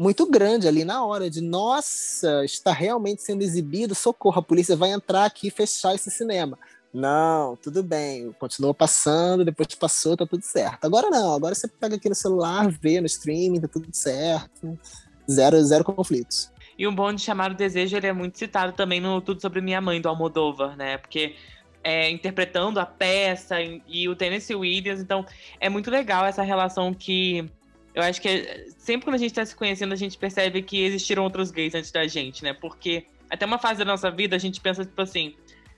Speaker 2: muito grande ali na hora de nossa, está realmente sendo exibido, socorro, a polícia vai entrar aqui e fechar esse cinema. Não, tudo bem, continua passando, depois passou, tá tudo certo. Agora não, agora você pega aqui no celular, vê no streaming, tá tudo certo. Zero, zero conflitos.
Speaker 1: E um bom de chamar o desejo, ele é muito citado também no Tudo Sobre Minha Mãe, do Almodóvar, né? Porque é, interpretando a peça e, e o Tennessee Williams, então é muito legal essa relação que eu acho que sempre quando a gente tá se conhecendo, a gente percebe que existiram outros gays antes da gente, né? Porque até uma fase da nossa vida a gente pensa, tipo assim,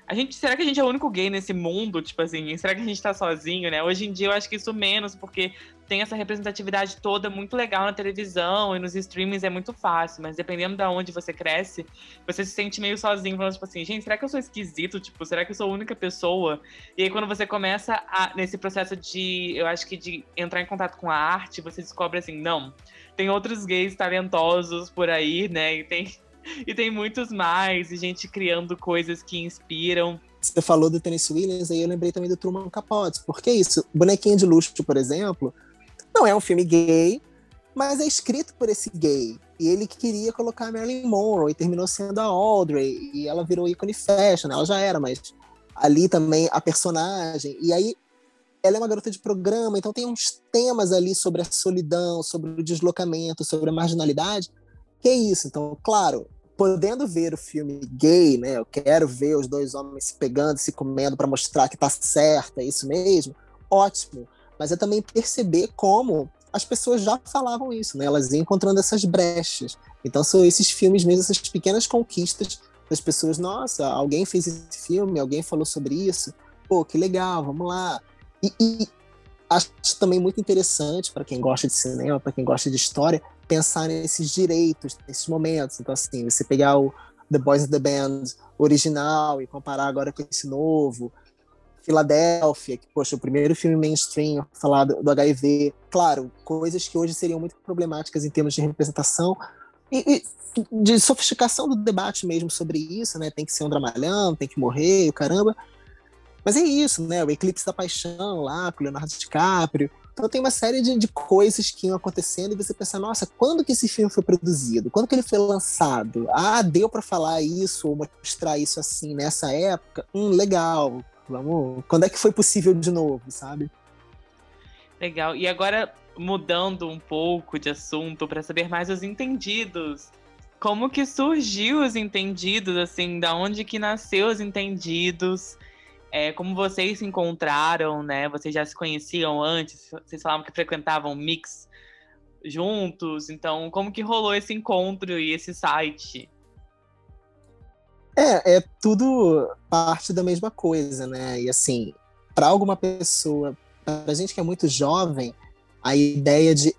Speaker 1: a gente, será que a gente é o único gay nesse mundo? Tipo assim, será que a gente tá sozinho, né? Hoje em dia eu acho que isso menos, porque tem essa representatividade toda muito legal na televisão e nos streamings é muito fácil, mas dependendo de onde você cresce, você se sente meio sozinho, falando, tipo assim, gente, será que eu sou esquisito? Tipo, será que eu sou a única pessoa? E aí quando você começa a, nesse processo de, eu acho que de entrar em contato com a arte, você descobre assim, não, tem outros gays talentosos por aí, né? E tem e tem muitos mais, e gente criando coisas que inspiram.
Speaker 2: Você falou do Tennessee Williams, aí eu lembrei também do Truman Capote. Porque é isso, Bonequinho de Luxo, por exemplo, não é um filme gay, mas é escrito por esse gay. E ele queria colocar a Marilyn Monroe e terminou sendo a Audrey. E ela virou ícone fashion, ela já era, mas ali também a personagem. E aí ela é uma garota de programa, então tem uns temas ali sobre a solidão, sobre o deslocamento, sobre a marginalidade. Que é isso. Então, claro, podendo ver o filme gay, né? Eu quero ver os dois homens se pegando, se comendo para mostrar que tá certo, é isso mesmo. Ótimo. Mas é também perceber como as pessoas já falavam isso, né? Elas iam encontrando essas brechas. Então são esses filmes mesmo, essas pequenas conquistas das pessoas. Nossa, alguém fez esse filme, alguém falou sobre isso. Pô, que legal, vamos lá. E, e acho também muito interessante para quem gosta de cinema, para quem gosta de história, pensar nesses direitos, nesses momentos. Então, assim, você pegar o The Boys of the Band original e comparar agora com esse novo, Filadélfia, que, poxa, o primeiro filme mainstream falar do, do, HIV. Claro, coisas que hoje seriam muito problemáticas em termos de representação e, e, de sofisticação do debate mesmo sobre isso, né? Tem que ser um dramalhão, tem que morrer, o caramba. Mas é isso, né? O Eclipse da Paixão lá, com o Leonardo DiCaprio. Então tem uma série de, de coisas que iam acontecendo e você pensa, nossa, quando que esse filme foi produzido? Quando que ele foi lançado? Ah, deu para falar isso ou mostrar isso assim nessa época? Hum, legal. Vamos. Quando é que foi possível de novo, sabe?
Speaker 1: Legal. E agora, mudando um pouco de assunto para saber mais os entendidos. Como que surgiu os entendidos, assim, da onde que nasceu os entendidos? É, como vocês se encontraram, né? Vocês já se conheciam antes? Vocês falavam que frequentavam mix juntos, então como que rolou esse encontro e esse site?
Speaker 2: É, é tudo parte da mesma coisa, né? E assim, para alguma pessoa, para gente que é muito jovem, a ideia de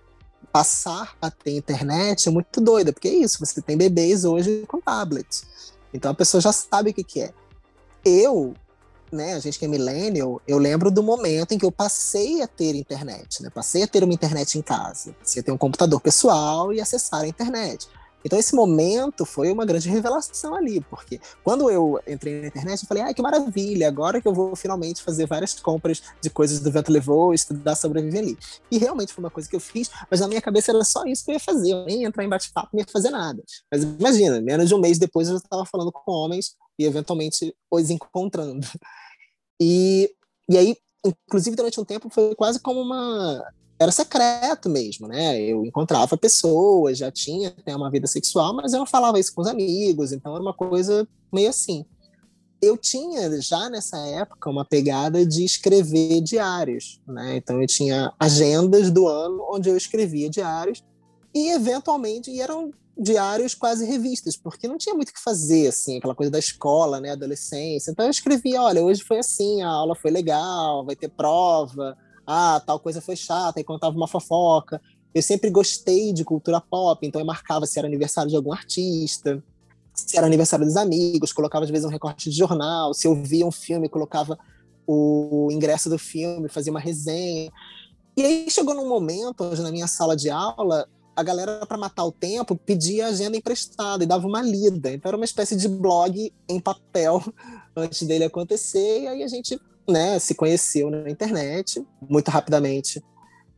Speaker 2: passar a ter internet é muito doida, porque é isso, você tem bebês hoje com tablets. Então a pessoa já sabe o que, que é. Eu, né, a gente que é millennial, eu lembro do momento em que eu passei a ter internet, né? Passei a ter uma internet em casa. Passei a ter um computador pessoal e acessar a internet. Então esse momento foi uma grande revelação ali, porque quando eu entrei na internet, eu falei, ah, que maravilha, agora que eu vou finalmente fazer várias compras de coisas do vento levou, estudar sobreviver ali. E realmente foi uma coisa que eu fiz, mas na minha cabeça era só isso que eu ia fazer, eu nem ia entrar em bate-papo, nem ia fazer nada. Mas imagina, menos de um mês depois eu já estava falando com homens e eventualmente os encontrando. E, e aí, inclusive durante um tempo, foi quase como uma era secreto mesmo, né? Eu encontrava pessoas, já tinha até uma vida sexual, mas eu não falava isso com os amigos, então era uma coisa meio assim. Eu tinha já nessa época uma pegada de escrever diários, né? Então eu tinha agendas do ano onde eu escrevia diários e eventualmente e eram diários quase revistas, porque não tinha muito o que fazer, assim, aquela coisa da escola, né, adolescência. Então eu escrevia, olha, hoje foi assim, a aula foi legal, vai ter prova, ah, tal coisa foi chata, e contava uma fofoca. Eu sempre gostei de cultura pop, então eu marcava se era aniversário de algum artista, se era aniversário dos amigos, colocava às vezes um recorte de jornal, se eu via um filme, colocava o ingresso do filme, fazia uma resenha. E aí chegou num momento onde na minha sala de aula a galera para matar o tempo pedia agenda emprestada e dava uma lida. Então era uma espécie de blog em papel antes dele acontecer e aí a gente né, se conheceu na internet muito rapidamente.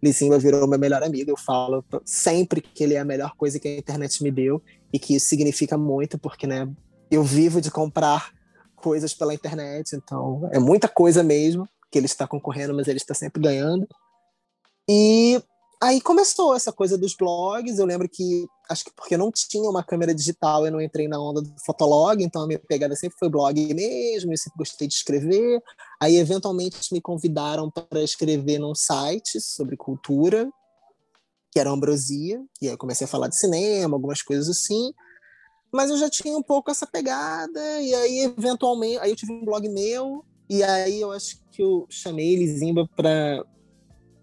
Speaker 2: Lisimba virou meu melhor amigo. Eu falo sempre que ele é a melhor coisa que a internet me deu e que isso significa muito, porque né, eu vivo de comprar coisas pela internet, então é muita coisa mesmo que ele está concorrendo, mas ele está sempre ganhando. E aí começou essa coisa dos blogs. Eu lembro que, acho que porque eu não tinha uma câmera digital, eu não entrei na onda do Fotolog, então a minha pegada sempre foi blog mesmo, eu sempre gostei de escrever. Aí, eventualmente, me convidaram para escrever num site sobre cultura, que era Ambrosia, e aí eu comecei a falar de cinema, algumas coisas assim. Mas eu já tinha um pouco essa pegada, e aí, eventualmente, aí eu tive um blog meu, e aí eu acho que eu chamei Elizimba para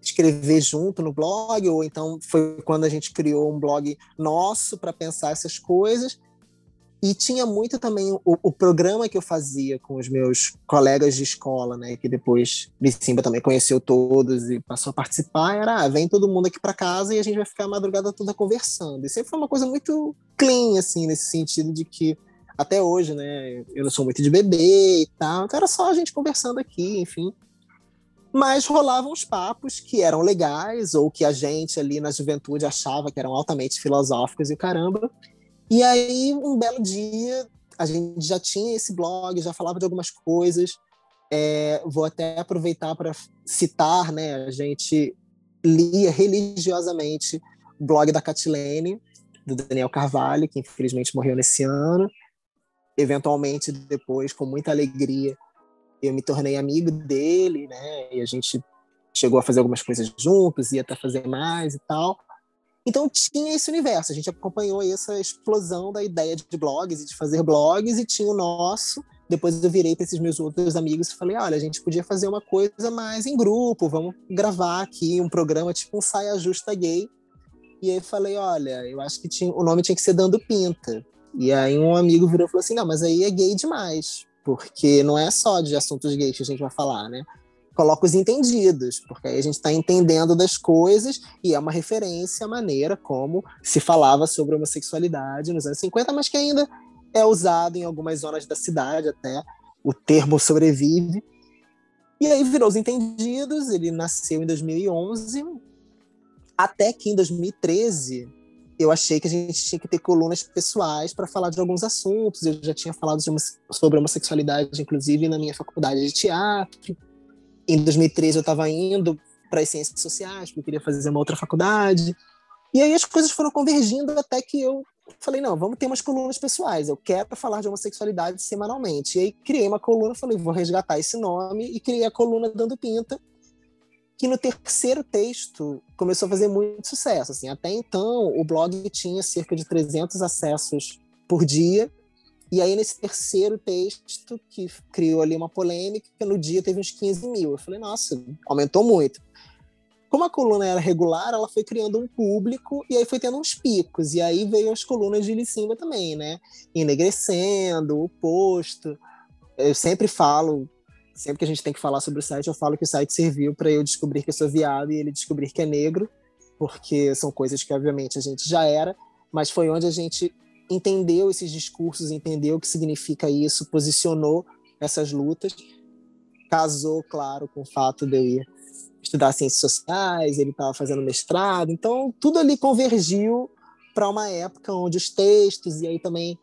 Speaker 2: escrever junto no blog, ou então foi quando a gente criou um blog nosso para pensar essas coisas. E tinha muito também o, o, programa que eu fazia com os meus colegas de escola, né? Que depois Lissimba também conheceu todos e passou a participar. Era, ah, vem todo mundo aqui para casa e a gente vai ficar a madrugada toda conversando. E sempre foi uma coisa muito clean, assim, nesse sentido de que até hoje, né? Eu não sou muito de bebê e tal. Então era só a gente conversando aqui, enfim. Mas rolavam os papos que eram legais, ou que a gente ali na juventude achava que eram altamente filosóficos e caramba. E aí, um belo dia, a gente já tinha esse blog, já falava de algumas coisas. É, vou até aproveitar para citar, né? A gente lia religiosamente o blog da Catilene, do Daniel Carvalho, que infelizmente morreu nesse ano. Eventualmente, depois, com muita alegria, eu me tornei amigo dele, né? E a gente chegou a fazer algumas coisas juntos, ia até fazer mais e tal. Então tinha esse universo, a gente acompanhou essa explosão da ideia de blogs e de fazer blogs e tinha o nosso. Depois eu virei para esses meus outros amigos e falei: olha, a gente podia fazer uma coisa mais em grupo, vamos gravar aqui um programa tipo um saia justa gay. E aí falei: olha, eu acho que tinha, o nome tinha que ser Dando Pinta. E aí um amigo virou e falou assim: não, mas aí é gay demais porque não é só de assuntos gays que a gente vai falar, né? Coloca os entendidos, porque aí a gente está entendendo das coisas e é uma referência à maneira como se falava sobre homossexualidade nos anos 50, mas que ainda é usado em algumas zonas da cidade até, o termo sobrevive. E aí virou os entendidos, ele nasceu em 2011, até que em 2013 eu achei que a gente tinha que ter colunas pessoais para falar de alguns assuntos. Eu já tinha falado sobre homossexualidade, inclusive, na minha faculdade de teatro. Em 2013, eu estava indo para as ciências sociais, porque eu queria fazer uma outra faculdade. E aí as coisas foram convergindo até que eu falei: não, vamos ter umas colunas pessoais. Eu quero falar de homossexualidade semanalmente. E aí criei uma coluna, falei: vou resgatar esse nome, e criei a coluna Dando Pinta que no terceiro texto começou a fazer muito sucesso. Assim, até então, o blog tinha cerca de 300 acessos por dia, e aí nesse terceiro texto, que criou ali uma polêmica, no dia teve uns 15 mil. Eu falei, nossa, aumentou muito. Como a coluna era regular, ela foi criando um público e aí foi tendo uns picos. E aí veio as colunas de Licimba também, né? Enegrecendo, o posto. Eu sempre falo sempre que a gente tem que falar sobre o site, eu falo que o site serviu para eu descobrir que eu sou viado e ele descobrir que é negro, porque são coisas que, obviamente, a gente já era, mas foi onde a gente entendeu esses discursos, entendeu o que significa isso, posicionou essas lutas, casou, claro, com o fato de eu ir estudar ciências sociais, ele estava fazendo mestrado, então tudo ali convergiu para uma época onde os textos e aí também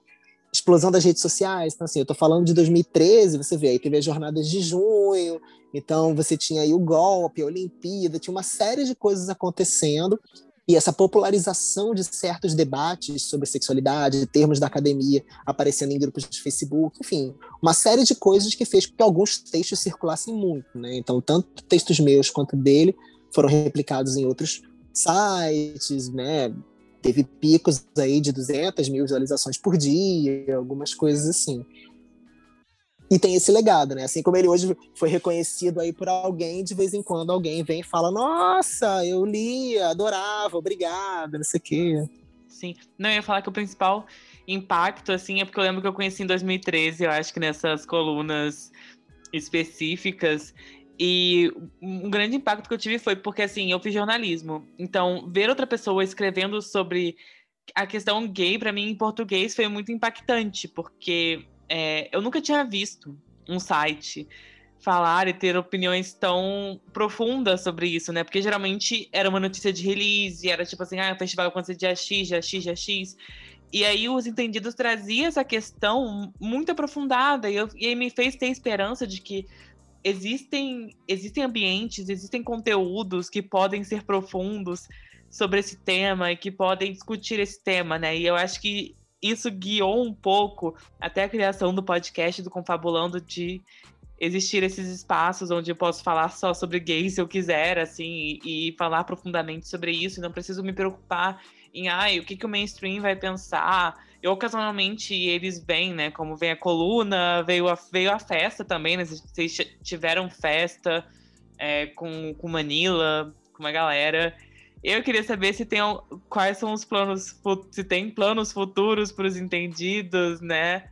Speaker 2: explosão das redes sociais. Então, assim, eu tô falando de 2013, você vê, aí teve as jornadas de junho, então você tinha aí o golpe, a Olimpíada, tinha uma série de coisas acontecendo, e essa popularização de certos debates sobre sexualidade, termos da academia aparecendo em grupos de Facebook, enfim, uma série de coisas que fez com que alguns textos circulassem muito, né? Então, tanto textos meus quanto dele foram replicados em outros sites, né? Teve picos aí de 200 mil visualizações por dia, algumas coisas assim. E tem esse legado, né? Assim como ele hoje foi reconhecido aí por alguém, de vez em quando alguém vem e fala: Nossa, eu li, adorava, obrigada, não sei o quê.
Speaker 1: Sim. Não, eu ia falar que o principal impacto, assim, é porque eu lembro que eu conheci em 2013, eu acho que nessas colunas específicas, e um grande impacto que eu tive foi porque, assim, eu fiz jornalismo. Então, ver outra pessoa escrevendo sobre a questão gay, para mim, em português, foi muito impactante, porque é, eu nunca tinha visto um site falar e ter opiniões tão profundas sobre isso, né? Porque geralmente era uma notícia de release, era tipo assim, ah, o festival aconteceu dia X, dia X, dia X. E aí os entendidos traziam essa questão muito aprofundada, e, eu, e aí me fez ter esperança de que existem, existem ambientes, existem conteúdos que podem ser profundos sobre esse tema e que podem discutir esse tema, né? E eu acho que isso guiou um pouco até a criação do podcast do Confabulando de existir esses espaços onde eu posso falar só sobre gays se eu quiser, assim, e, e falar profundamente sobre isso, e não preciso me preocupar em, ai, o que, que o mainstream vai pensar, e ocasionalmente eles vêm, né? Como vem a coluna, veio a, veio a festa também, né? Vocês tiveram festa é, com, com Manila, com uma galera. Eu queria saber se tem quais são os planos, se tem planos futuros para os entendidos, né?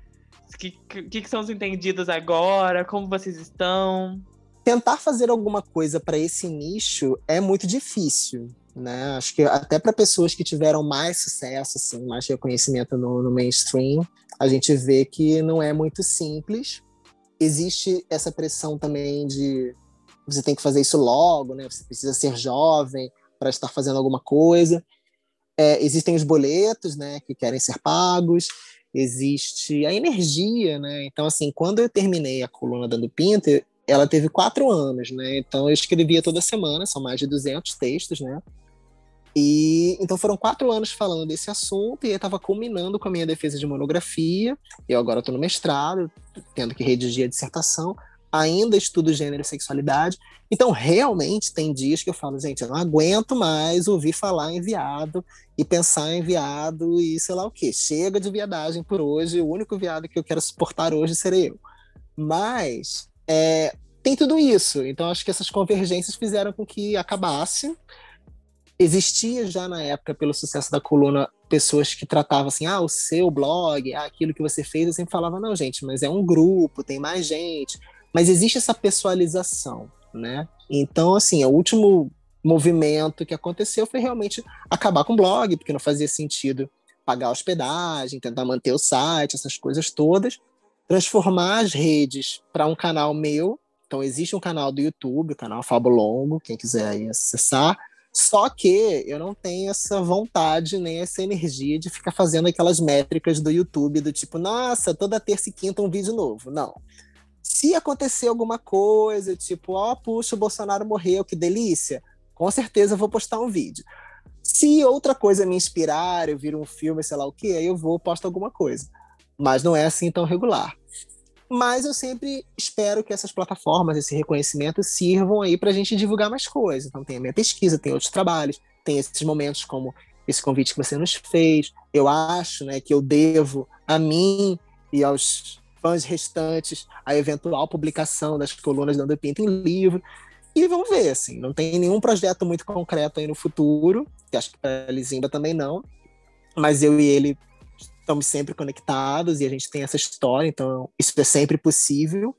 Speaker 1: O que, que, que são os entendidos agora? Como vocês estão?
Speaker 2: Tentar fazer alguma coisa para esse nicho é muito difícil né? Acho que até para pessoas que tiveram mais sucesso, assim, mais reconhecimento no, no mainstream, a gente vê que não é muito simples. Existe essa pressão também de você tem que fazer isso logo, né? Você precisa ser jovem para estar fazendo alguma coisa. É, existem os boletos, né, que querem ser pagos. Existe a energia, né? Então, assim, quando eu terminei a coluna Dando Pinta, ela teve quatro anos, né? Então, eu escrevia toda semana, são mais de 200 textos, né? E então foram quatro anos falando desse assunto e eu estava culminando com a minha defesa de monografia. Eu agora estou no mestrado, tendo que redigir a dissertação ainda estudo gênero e sexualidade. Então, realmente, tem dias que eu falo, gente, eu não aguento mais ouvir falar em viado e pensar em viado e sei lá o quê. Chega de viadagem por hoje, o único viado que eu quero suportar hoje serei eu. Mas é, tem tudo isso. Então, acho que essas convergências fizeram com que acabasse. Existia já na época, pelo sucesso da coluna, pessoas que tratavam assim, ah, o seu blog, ah, aquilo que você fez, eu sempre falava, não, gente, mas é um grupo, tem mais gente mas existe essa pessoalização, né? Então, assim, o último movimento que aconteceu foi realmente acabar com o blog, porque não fazia sentido pagar hospedagem, tentar manter o site, essas coisas todas, transformar as redes para um canal meu. Então, existe um canal do YouTube, o canal Fabo Longo, quem quiser acessar. Só que eu não tenho essa vontade nem essa energia de ficar fazendo aquelas métricas do YouTube do tipo, nossa, toda terça e quinta um vídeo novo. Não. Se acontecer alguma coisa, tipo, ó, oh, puxa, o Bolsonaro morreu, que delícia, com certeza eu vou postar um vídeo. Se outra coisa me inspirar, eu vir um filme, sei lá o que, aí eu vou postar alguma coisa. Mas não é assim tão regular. Mas eu sempre espero que essas plataformas, esse reconhecimento, sirvam aí para a gente divulgar mais coisas. Então tem a minha pesquisa, tem outros trabalhos, tem esses momentos como esse convite que você nos fez. Eu acho né, que eu devo a mim e aos fãs restantes a eventual publicação das colunas Dando Pinta em livro. E vamos ver, assim, não tem nenhum projeto muito concreto aí no futuro, que acho que para Lizimba também não, mas eu e ele estamos sempre conectados e a gente tem essa história, então isso é sempre possível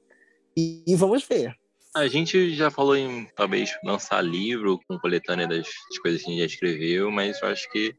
Speaker 2: e, e vamos ver.
Speaker 3: A gente já falou em talvez lançar livro com coletânea das, das coisas que a gente já escreveu, mas eu acho que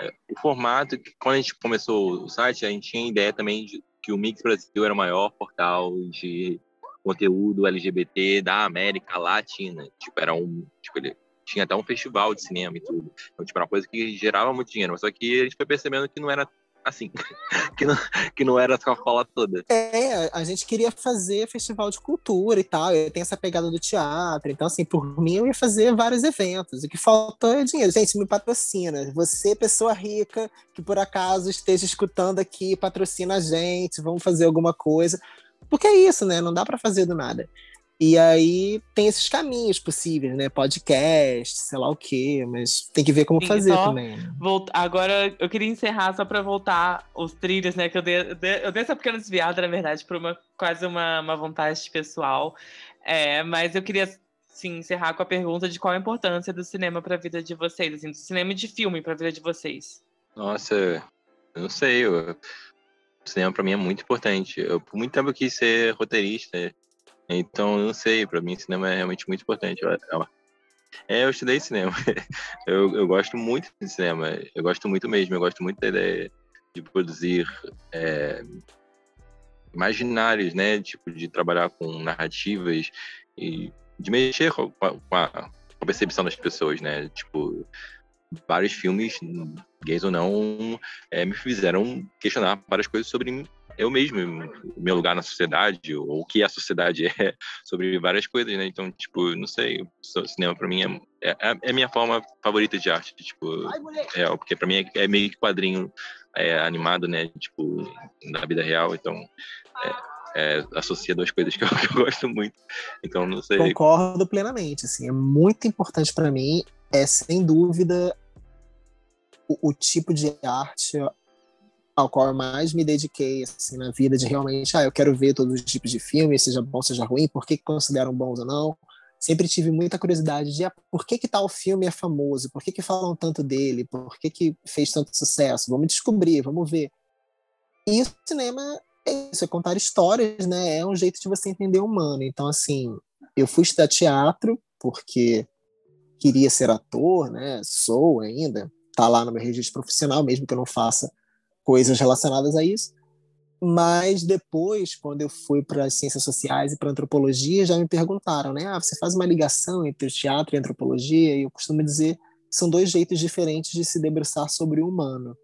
Speaker 3: é, o formato, quando a gente começou o site, a gente tinha ideia também de que o Mix Brasil era o maior portal de conteúdo LGBT da América Latina. Tipo, era um. Tipo, ele tinha até um festival de cinema e tudo. Então, tipo, era uma coisa que gerava muito dinheiro. Só que a gente foi percebendo que não era assim, que não, que não era a Coca-Cola toda.
Speaker 2: É, a gente queria fazer festival de cultura e tal, eu tenho essa pegada do teatro, então assim, por mim eu ia fazer vários eventos, o que faltou é dinheiro. Gente, me patrocina, você pessoa rica, que por acaso esteja escutando aqui, patrocina a gente, vamos fazer alguma coisa, porque é isso, né, não dá para fazer do nada. E aí tem esses caminhos possíveis, né? Podcast, sei lá o quê, mas tem que ver como Sim, fazer também. Né?
Speaker 1: Volta... Agora eu queria encerrar só para voltar os trilhos, né? Que eu dei, eu dei essa pequena desviada, na verdade, por uma quase uma, uma vontade pessoal. É, mas eu queria sim, encerrar com a pergunta de qual a importância do cinema para a vida de vocês, assim, do cinema e de filme para a vida de vocês.
Speaker 3: Nossa, eu não sei. Eu... O cinema para mim é muito importante. Eu, por muito tempo eu quis ser roteirista então, não sei, para mim cinema é realmente muito importante. É, eu estudei cinema. Eu, eu gosto muito de cinema. Eu gosto muito mesmo. Eu gosto muito da ideia de produzir é, imaginários, né? Tipo, de trabalhar com narrativas e de mexer com a, com a, percepção das pessoas, né? Tipo, vários filmes, gays ou não, é, me fizeram questionar várias coisas sobre eu mesmo, o meu lugar na sociedade, ou o que a sociedade é, sobre várias coisas, né? Então, tipo, não sei, o cinema para mim é, é, é, a minha forma favorita de arte, tipo, é, porque para mim é, é, meio que quadrinho é, animado, né? Tipo, na vida real, então é, é, associa duas coisas que eu, que eu, gosto muito. Então, não sei.
Speaker 2: Concordo plenamente, assim, é muito importante para mim, é sem dúvida o, o tipo de arte ao qual eu mais me dediquei assim, na vida, de realmente, ah, eu quero ver todos os tipos de filmes, seja bom, seja ruim, por que, consideram bons ou não. Sempre tive muita curiosidade de ah, por que, que tal filme é famoso, por que, que falam tanto dele, por que, que fez tanto sucesso, vamos descobrir, vamos ver. E o cinema é isso, é contar histórias, né? É um jeito de você entender o humano. Então, assim, eu fui estudar teatro porque queria ser ator, né? Sou ainda, tá lá no meu registro profissional, mesmo que eu não faça coisas relacionadas a isso. Mas depois, quando eu fui para as ciências sociais e para antropologia, já me perguntaram, né? Ah, você faz uma ligação entre o teatro e a antropologia? E eu costumo dizer são dois jeitos diferentes de se debruçar sobre o humano.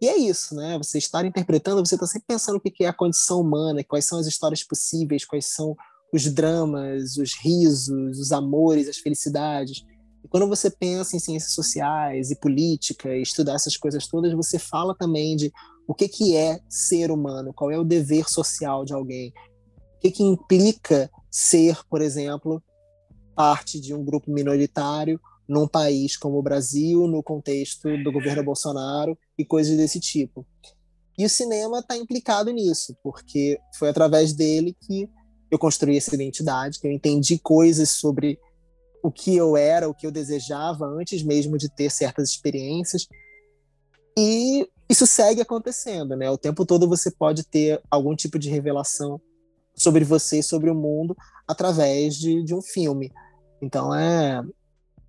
Speaker 2: E é isso, né? Você estar interpretando, você está sempre pensando o que é a condição humana, quais são as histórias possíveis, quais são os dramas, os risos, os amores, as felicidades. E quando você pensa em ciências sociais e política, e estudar essas coisas todas, você fala também de o que, que é ser humano, qual é o dever social de alguém, o que, que implica ser, por exemplo, parte de um grupo minoritário num país como o Brasil, no contexto do governo Bolsonaro e coisas desse tipo. E o cinema está implicado nisso, porque foi através dele que eu construí essa identidade, que eu entendi coisas sobre o que eu era, o que eu desejava antes mesmo de ter certas experiências. E isso segue acontecendo, né? O tempo todo você pode ter algum tipo de revelação sobre você e sobre o mundo através de, de um filme. Então é,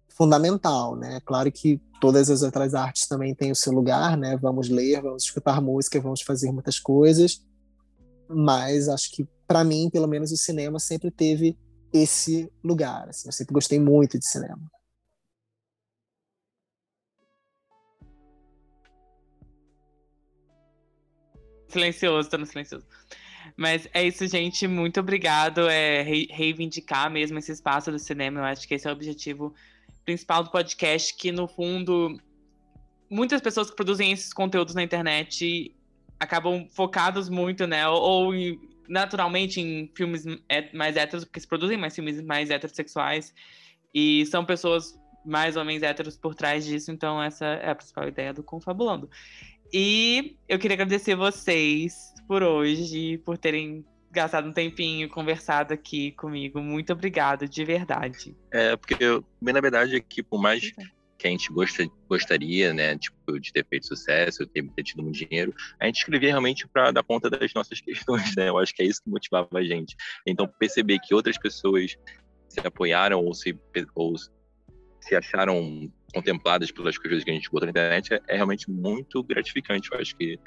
Speaker 2: fundamental, né? Claro que todas as outras artes também têm o seu lugar, né? Vamos ler, vamos escutar música, vamos fazer muitas coisas, mas acho que para mim, pelo menos, o cinema sempre teve esse lugar. Assim, eu sempre gostei muito de cinema.
Speaker 1: Silencioso, tô no silencioso. Mas é isso, gente. Muito obrigado. É reivindicar mesmo esse espaço do cinema. Eu acho que esse é o objetivo principal do podcast, que no fundo muitas pessoas que produzem esses conteúdos na internet acabam focados muito, né? Ou, naturalmente em filmes mais héteros, porque se produzem mais filmes mais heterossexuais. E são pessoas mais ou menos héteros por trás disso, então essa é a principal ideia do Confabulando. E eu queria agradecer vocês por hoje, por terem gastado um tempinho, conversado aqui comigo. Muito obrigado, de verdade.
Speaker 3: É, porque, bem na verdade, é que por mais que a gente gosta, gostaria, né, tipo, de ter feito sucesso, ter, ter tido muito dinheiro, a gente escrevia realmente para dar conta das nossas questões, né? Eu acho que é isso que motivava a gente. Então, perceber que outras pessoas se apoiaram ou se, ou se acharam contempladas pelas coisas que a gente botou na internet é, é realmente muito gratificante. Eu acho que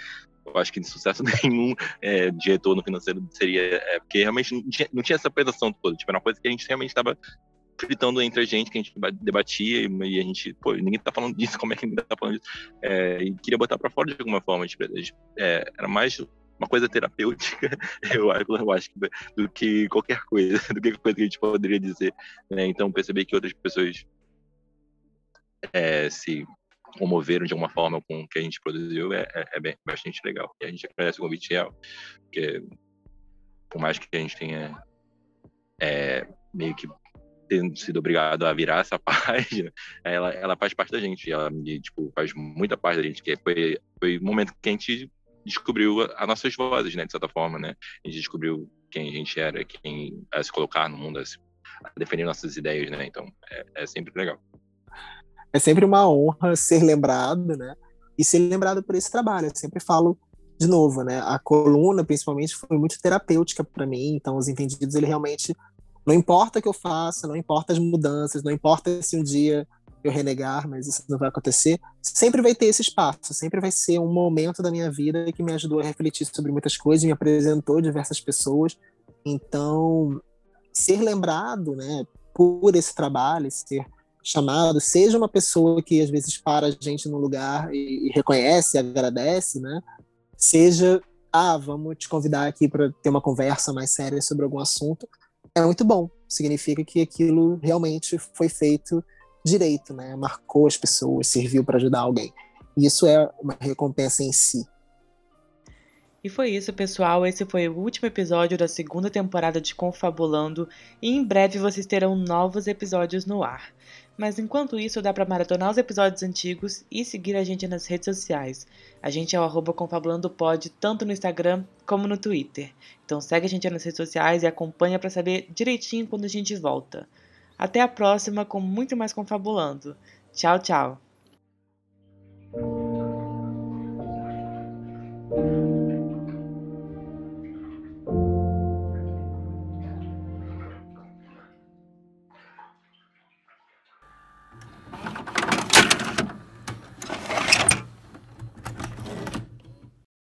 Speaker 3: eu acho que de sucesso nenhum é, de retorno financeiro seria. É, porque realmente não tinha, não tinha essa pesação toda. Tipo, era uma coisa que a gente realmente estava fritando entre a gente, que a gente debatia, e a gente, pô, ninguém tá falando disso, como é que ninguém tá falando disso? É, e queria botar para fora de alguma forma. Tipo, é, era mais uma coisa terapêutica, eu, eu acho, do que qualquer coisa, do que coisa que a gente poderia dizer. Né? Então, perceber que outras pessoas é, se comoveram de alguma forma com o que a gente produziu é, é, é bem, bastante legal. E a gente agradece o convite real, porque por mais que a gente tenha é, meio que tendo sido obrigado a virar essa página, ela, ela faz parte da gente, ela tipo, faz muita parte da gente, que foi, foi o momento que a gente descobriu as nossas vozes, né, de certa forma, né, a gente descobriu quem a gente era, quem a se colocar no mundo, a, se, a defender nossas ideias, né, então é, é sempre legal
Speaker 2: é sempre uma honra ser lembrado, né? E ser lembrado por esse trabalho. Eu sempre falo de novo, né? A coluna, principalmente, foi muito terapêutica para mim. Então, os entendidos, ele realmente não importa o que eu faça, não importa as mudanças, não importa se um dia eu renegar, mas isso não vai acontecer. Sempre vai ter esse espaço, sempre vai ser um momento da minha vida que me ajudou a refletir sobre muitas coisas, me apresentou diversas pessoas. Então, ser lembrado, né, por esse trabalho, ser chamado, seja uma pessoa que às vezes para a gente no lugar e, e reconhece, agradece, né? Seja, ah, vamos te convidar aqui para ter uma conversa mais séria sobre algum assunto, é muito bom. Significa que aquilo realmente foi feito direito, né? Marcou as pessoas, serviu para ajudar alguém. E isso é uma recompensa em si.
Speaker 1: E foi isso, pessoal. Esse foi o último episódio da segunda temporada de Confabulando e em breve vocês terão novos episódios no ar. Mas enquanto isso, dá para maratonar os episódios antigos e seguir a gente nas redes sociais. A gente é o arroba confabulandopod tanto no Instagram como no Twitter. Então segue a gente nas redes sociais e acompanha para saber direitinho quando a gente volta. Até a próxima com muito mais Confabulando. Tchau, tchau!